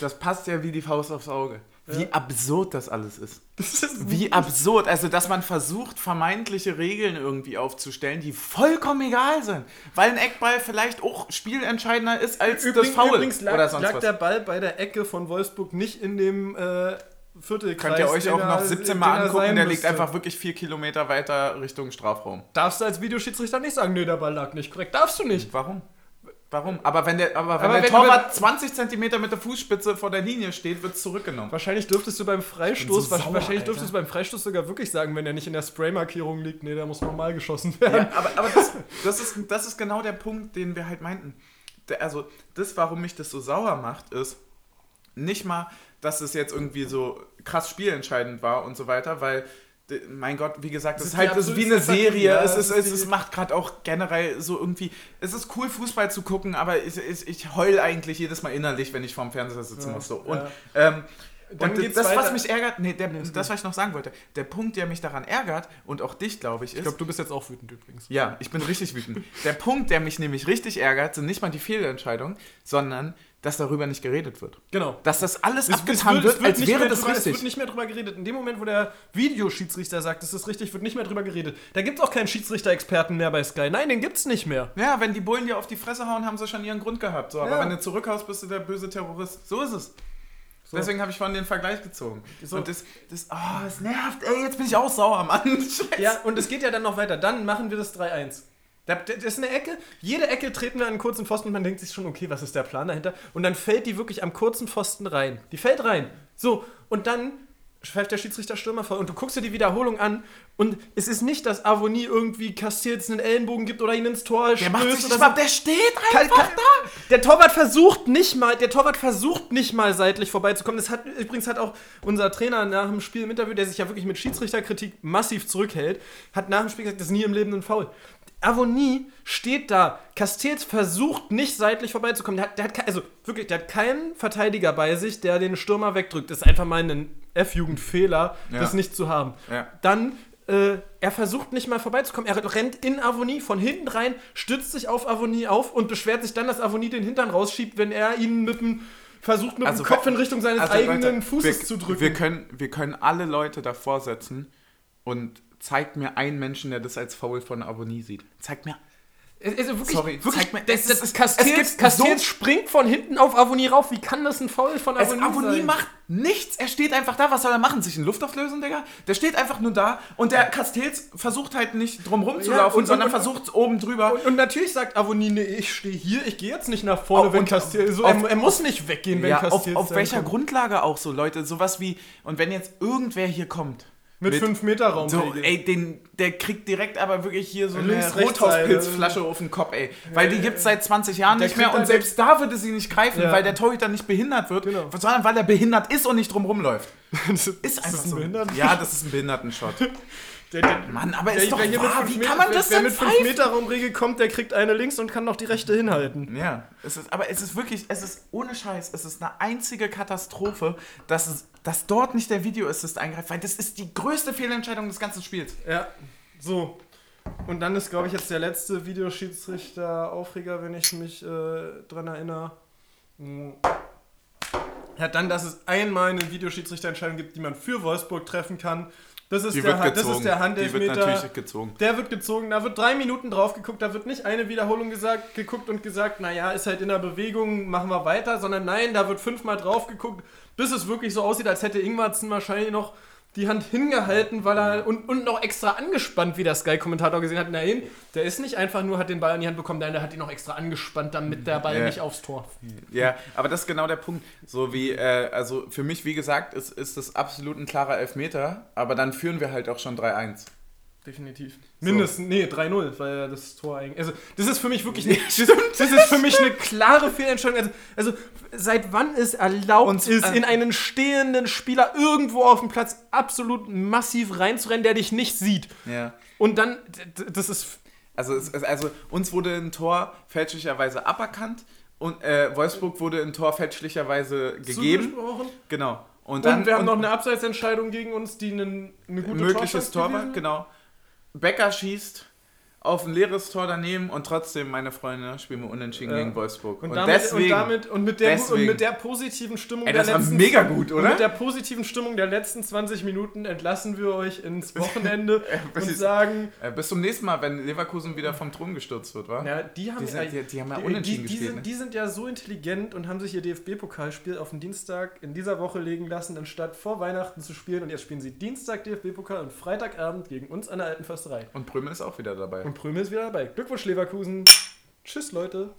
Das passt ja wie die Faust aufs Auge. Wie Ja. absurd das alles ist. Das ist Wie absurd. Also, dass man versucht, vermeintliche Regeln irgendwie aufzustellen, die vollkommen egal sind. Weil ein Eckball vielleicht auch spielentscheidender ist als Übrigens, das Foul übrigens lag, oder sonst lag was. der Ball bei der Ecke von Wolfsburg nicht in dem äh, Viertelkreis. Könnt ihr euch auch noch 17 den Mal angucken, der liegt einfach wirklich vier Kilometer weiter Richtung Strafraum. Darfst du als Videoschiedsrichter nicht sagen, nee, der Ball lag nicht korrekt. Darfst du nicht. Warum? Warum? Aber wenn der, aber wenn Aber der wenn- Torwart 20 Zentimeter mit der Fußspitze vor der Linie steht, wird es zurückgenommen. Wahrscheinlich dürftest du beim Freistoß, so sauer, wahrscheinlich Alter. dürftest du beim Freistoß sogar wirklich sagen, wenn er nicht in der Spraymarkierung liegt, nee, der muss normal geschossen werden. Ja, aber, aber das, das, ist, das ist genau der Punkt, den wir halt meinten. Der, also, das, warum mich das so sauer macht, ist nicht mal, dass es jetzt irgendwie so krass spielentscheidend war und so weiter, weil, mein Gott, wie gesagt, es ist ist halt ist wie eine Serie. Ja, es, ist, es, es macht gerade auch generell so irgendwie. Es ist cool, Fußball zu gucken, aber ich, ich, ich heul eigentlich jedes Mal innerlich, wenn ich vorm Fernseher sitzen Ja, muss. So. Und, ja. ähm, Dann und das, was weiter. mich ärgert, nee, der, das, was ich noch sagen wollte, der Punkt, der mich daran ärgert und auch dich, glaube ich, ist. Ich glaube, du bist jetzt auch wütend übrigens. Ja, ich bin richtig wütend. Der Punkt, der mich nämlich richtig ärgert, sind nicht mal die Fehlentscheidungen, sondern dass darüber nicht geredet wird. Genau. Dass das alles Es- abgetan es wird, es als nicht wäre das drüber, Es richtig. wird nicht mehr drüber geredet. In dem Moment, wo der Videoschiedsrichter sagt, es ist richtig, wird nicht mehr drüber geredet. Da gibt es auch keinen Schiedsrichter-Experten mehr bei Sky. Nein, den gibt es nicht mehr. Ja, wenn die Bullen dir auf die Fresse hauen, haben sie schon ihren Grund gehabt. So, aber Ja. wenn du zurückhaust, bist du der böse Terrorist. So ist es. So. Deswegen habe ich vorhin den Vergleich gezogen. So. Und das, das, oh, das nervt, ey, jetzt bin ich auch sauer, Mann. Scheiße. Ja, und es geht ja dann noch weiter. Dann machen wir das 3-1. Da- Das ist eine Ecke. Jede Ecke treten wir an einen kurzen Pfosten und man denkt sich schon, okay, was ist der Plan dahinter? Und dann fällt die wirklich am kurzen Pfosten rein. Die fällt rein. So, und dann pfeift der Schiedsrichter Stürmer vor und du guckst dir die Wiederholung an und es ist nicht, dass Avonie irgendwie kassiert einen Ellenbogen gibt oder ihn ins Tor Der macht sich oder mal, der steht Kann- einfach kann- Der Torwart versucht nicht mal, der Torwart versucht nicht mal seitlich vorbeizukommen. Das hat übrigens hat auch unser Trainer nach dem Spiel im Interview, der sich ja wirklich mit Schiedsrichterkritik massiv zurückhält, hat nach dem Spiel gesagt, das ist nie im Leben ein Foul. Avonie steht da. Castells versucht nicht seitlich vorbeizukommen. Der hat, der hat, also wirklich, der hat keinen Verteidiger bei sich, der den Stürmer wegdrückt. Das ist einfach mal ein F-Jugendfehler, Ja. das nicht zu haben. Ja. Dann, äh, er versucht nicht mal vorbeizukommen. Er rennt in Avonie von hinten rein, stützt sich auf Avonie auf und beschwert sich dann, dass Avonie den Hintern rausschiebt, wenn er ihn mit dem versucht mit Also, dem Kopf in Richtung seines Also, eigenen Leute, Fußes wir, zu drücken. Wir können, wir können alle Leute davor setzen und zeigt mir einen Menschen, der das als Foul von Avonie sieht. Zeigt mir. also wirklich, Sorry, wirklich mir- das, es das, ist- Castells, es Castells so- springt von hinten auf Avonie rauf. Wie kann das ein Foul von Es, Avonie, Avonie sein? macht nichts. Er steht einfach da. Was soll er machen? Sich in Luft auflösen, Digga? Der steht einfach nur da und der Castells versucht halt nicht drumrum zu Ja, laufen, und- sondern versucht oben drüber. Und, und natürlich sagt Avonie, nee, ich stehe hier, ich gehe jetzt nicht nach vorne, Auf- wenn Castells. So, auf- er, er muss nicht weggehen, wenn ja, auf, Castells auf dann welcher kommt. Grundlage auch so, Leute? Sowas wie, und wenn jetzt irgendwer hier kommt. Mit 5 Meter Raum. So, ey, den, der kriegt direkt aber wirklich hier so eine Links, rechts Rothauspilzflasche auf den Kopf, ey. Weil die gibt's seit 20 Jahren Der nicht mehr und halt- selbst da würde sie nicht greifen, Ja. weil der Torhüter nicht behindert wird, Genau. sondern weil er behindert ist und nicht drum rumläuft. ist, Ist einfach ein so. Behinderten- Ja, das ist ein Behindertenshot. Der, der, Mann, aber der, ist doch wer wahr. Wie kann man wer- das Wer denn mit 5 pfeifen? Meter Raumregel kommt, der kriegt eine links und kann noch die rechte hinhalten. Ja, es ist, aber es ist wirklich, es ist ohne Scheiß, es ist eine einzige Katastrophe, dass, es, dass dort nicht der Videoassist eingreift, weil das ist die größte Fehlentscheidung des ganzen Spiels. Ja, so. Und dann ist, glaube ich, jetzt der letzte Videoschiedsrichter-Aufreger, wenn ich mich äh, dran erinnere. Hm. Ja, dann, dass es einmal eine Videoschiedsrichterentscheidung gibt, die man für Wolfsburg treffen kann. Das ist, Die der, wird das ist der Die wird Handelfmeter. natürlich gezogen. Der wird gezogen, da wird drei Minuten drauf geguckt, da wird nicht eine Wiederholung gesagt, geguckt und gesagt, naja, ist halt in der Bewegung, machen wir weiter, sondern nein, da wird fünfmal drauf geguckt, bis es wirklich so aussieht, als hätte Ingwarzen wahrscheinlich noch die Hand hingehalten, weil er und, und noch extra angespannt, wie der Sky-Kommentator gesehen hat. Nein, der ist nicht einfach nur, hat den Ball in die Hand bekommen, nein, der hat ihn noch extra angespannt, damit der Ball Ja. nicht aufs Tor. Ja, aber das ist genau der Punkt. So wie, äh, also für mich, wie gesagt, ist, ist das absolut ein klarer Elfmeter, aber dann führen wir halt auch schon 3-1. Definitiv. Mindestens, nee, 3-0, weil das Tor eigentlich. Also, das ist für mich wirklich. Eine, das, das ist für mich eine klare Fehlentscheidung. Also, also seit wann es erlaubt Und, ist, äh, in einen stehenden Spieler irgendwo auf dem Platz absolut massiv reinzurennen, der dich nicht sieht. Ja. Und dann, das ist. Also, es, also uns wurde ein Tor fälschlicherweise aberkannt und äh, Wolfsburg wurde ein Tor fälschlicherweise gegeben. Genau. Und Und, dann wir haben und noch eine Abseitsentscheidung gegen uns, die einen, eine gute mögliches Torchance Tor war, genau. Becker schießt auf ein leeres Tor daneben und trotzdem, meine Freunde, spielen wir unentschieden Ja. gegen Wolfsburg. Und, Und, damit, deswegen, und, damit, und, mit der, und deswegen. mit der positiven Stimmung Ey, das der letzten mega gut, Und oder? mit der positiven Stimmung der letzten 20 Minuten entlassen wir euch ins Wochenende und ist- sagen, äh, bis zum nächsten Mal, wenn Leverkusen wieder vom Thron gestürzt wird, wa? ja, die haben Die sind- die- die haben ja unentschieden die, die, gespielt, sind, ne? die sind ja so intelligent und haben sich ihr DFB-Pokalspiel auf den Dienstag in dieser Woche legen lassen, anstatt vor Weihnachten zu spielen. Und jetzt spielen sie Dienstag DFB-Pokal und Freitagabend gegen uns an der Alten Försterei. Und Prömel ist auch wieder dabei. Und Prömel ist wieder dabei. Glückwunsch, Leverkusen. Tschüss, Leute.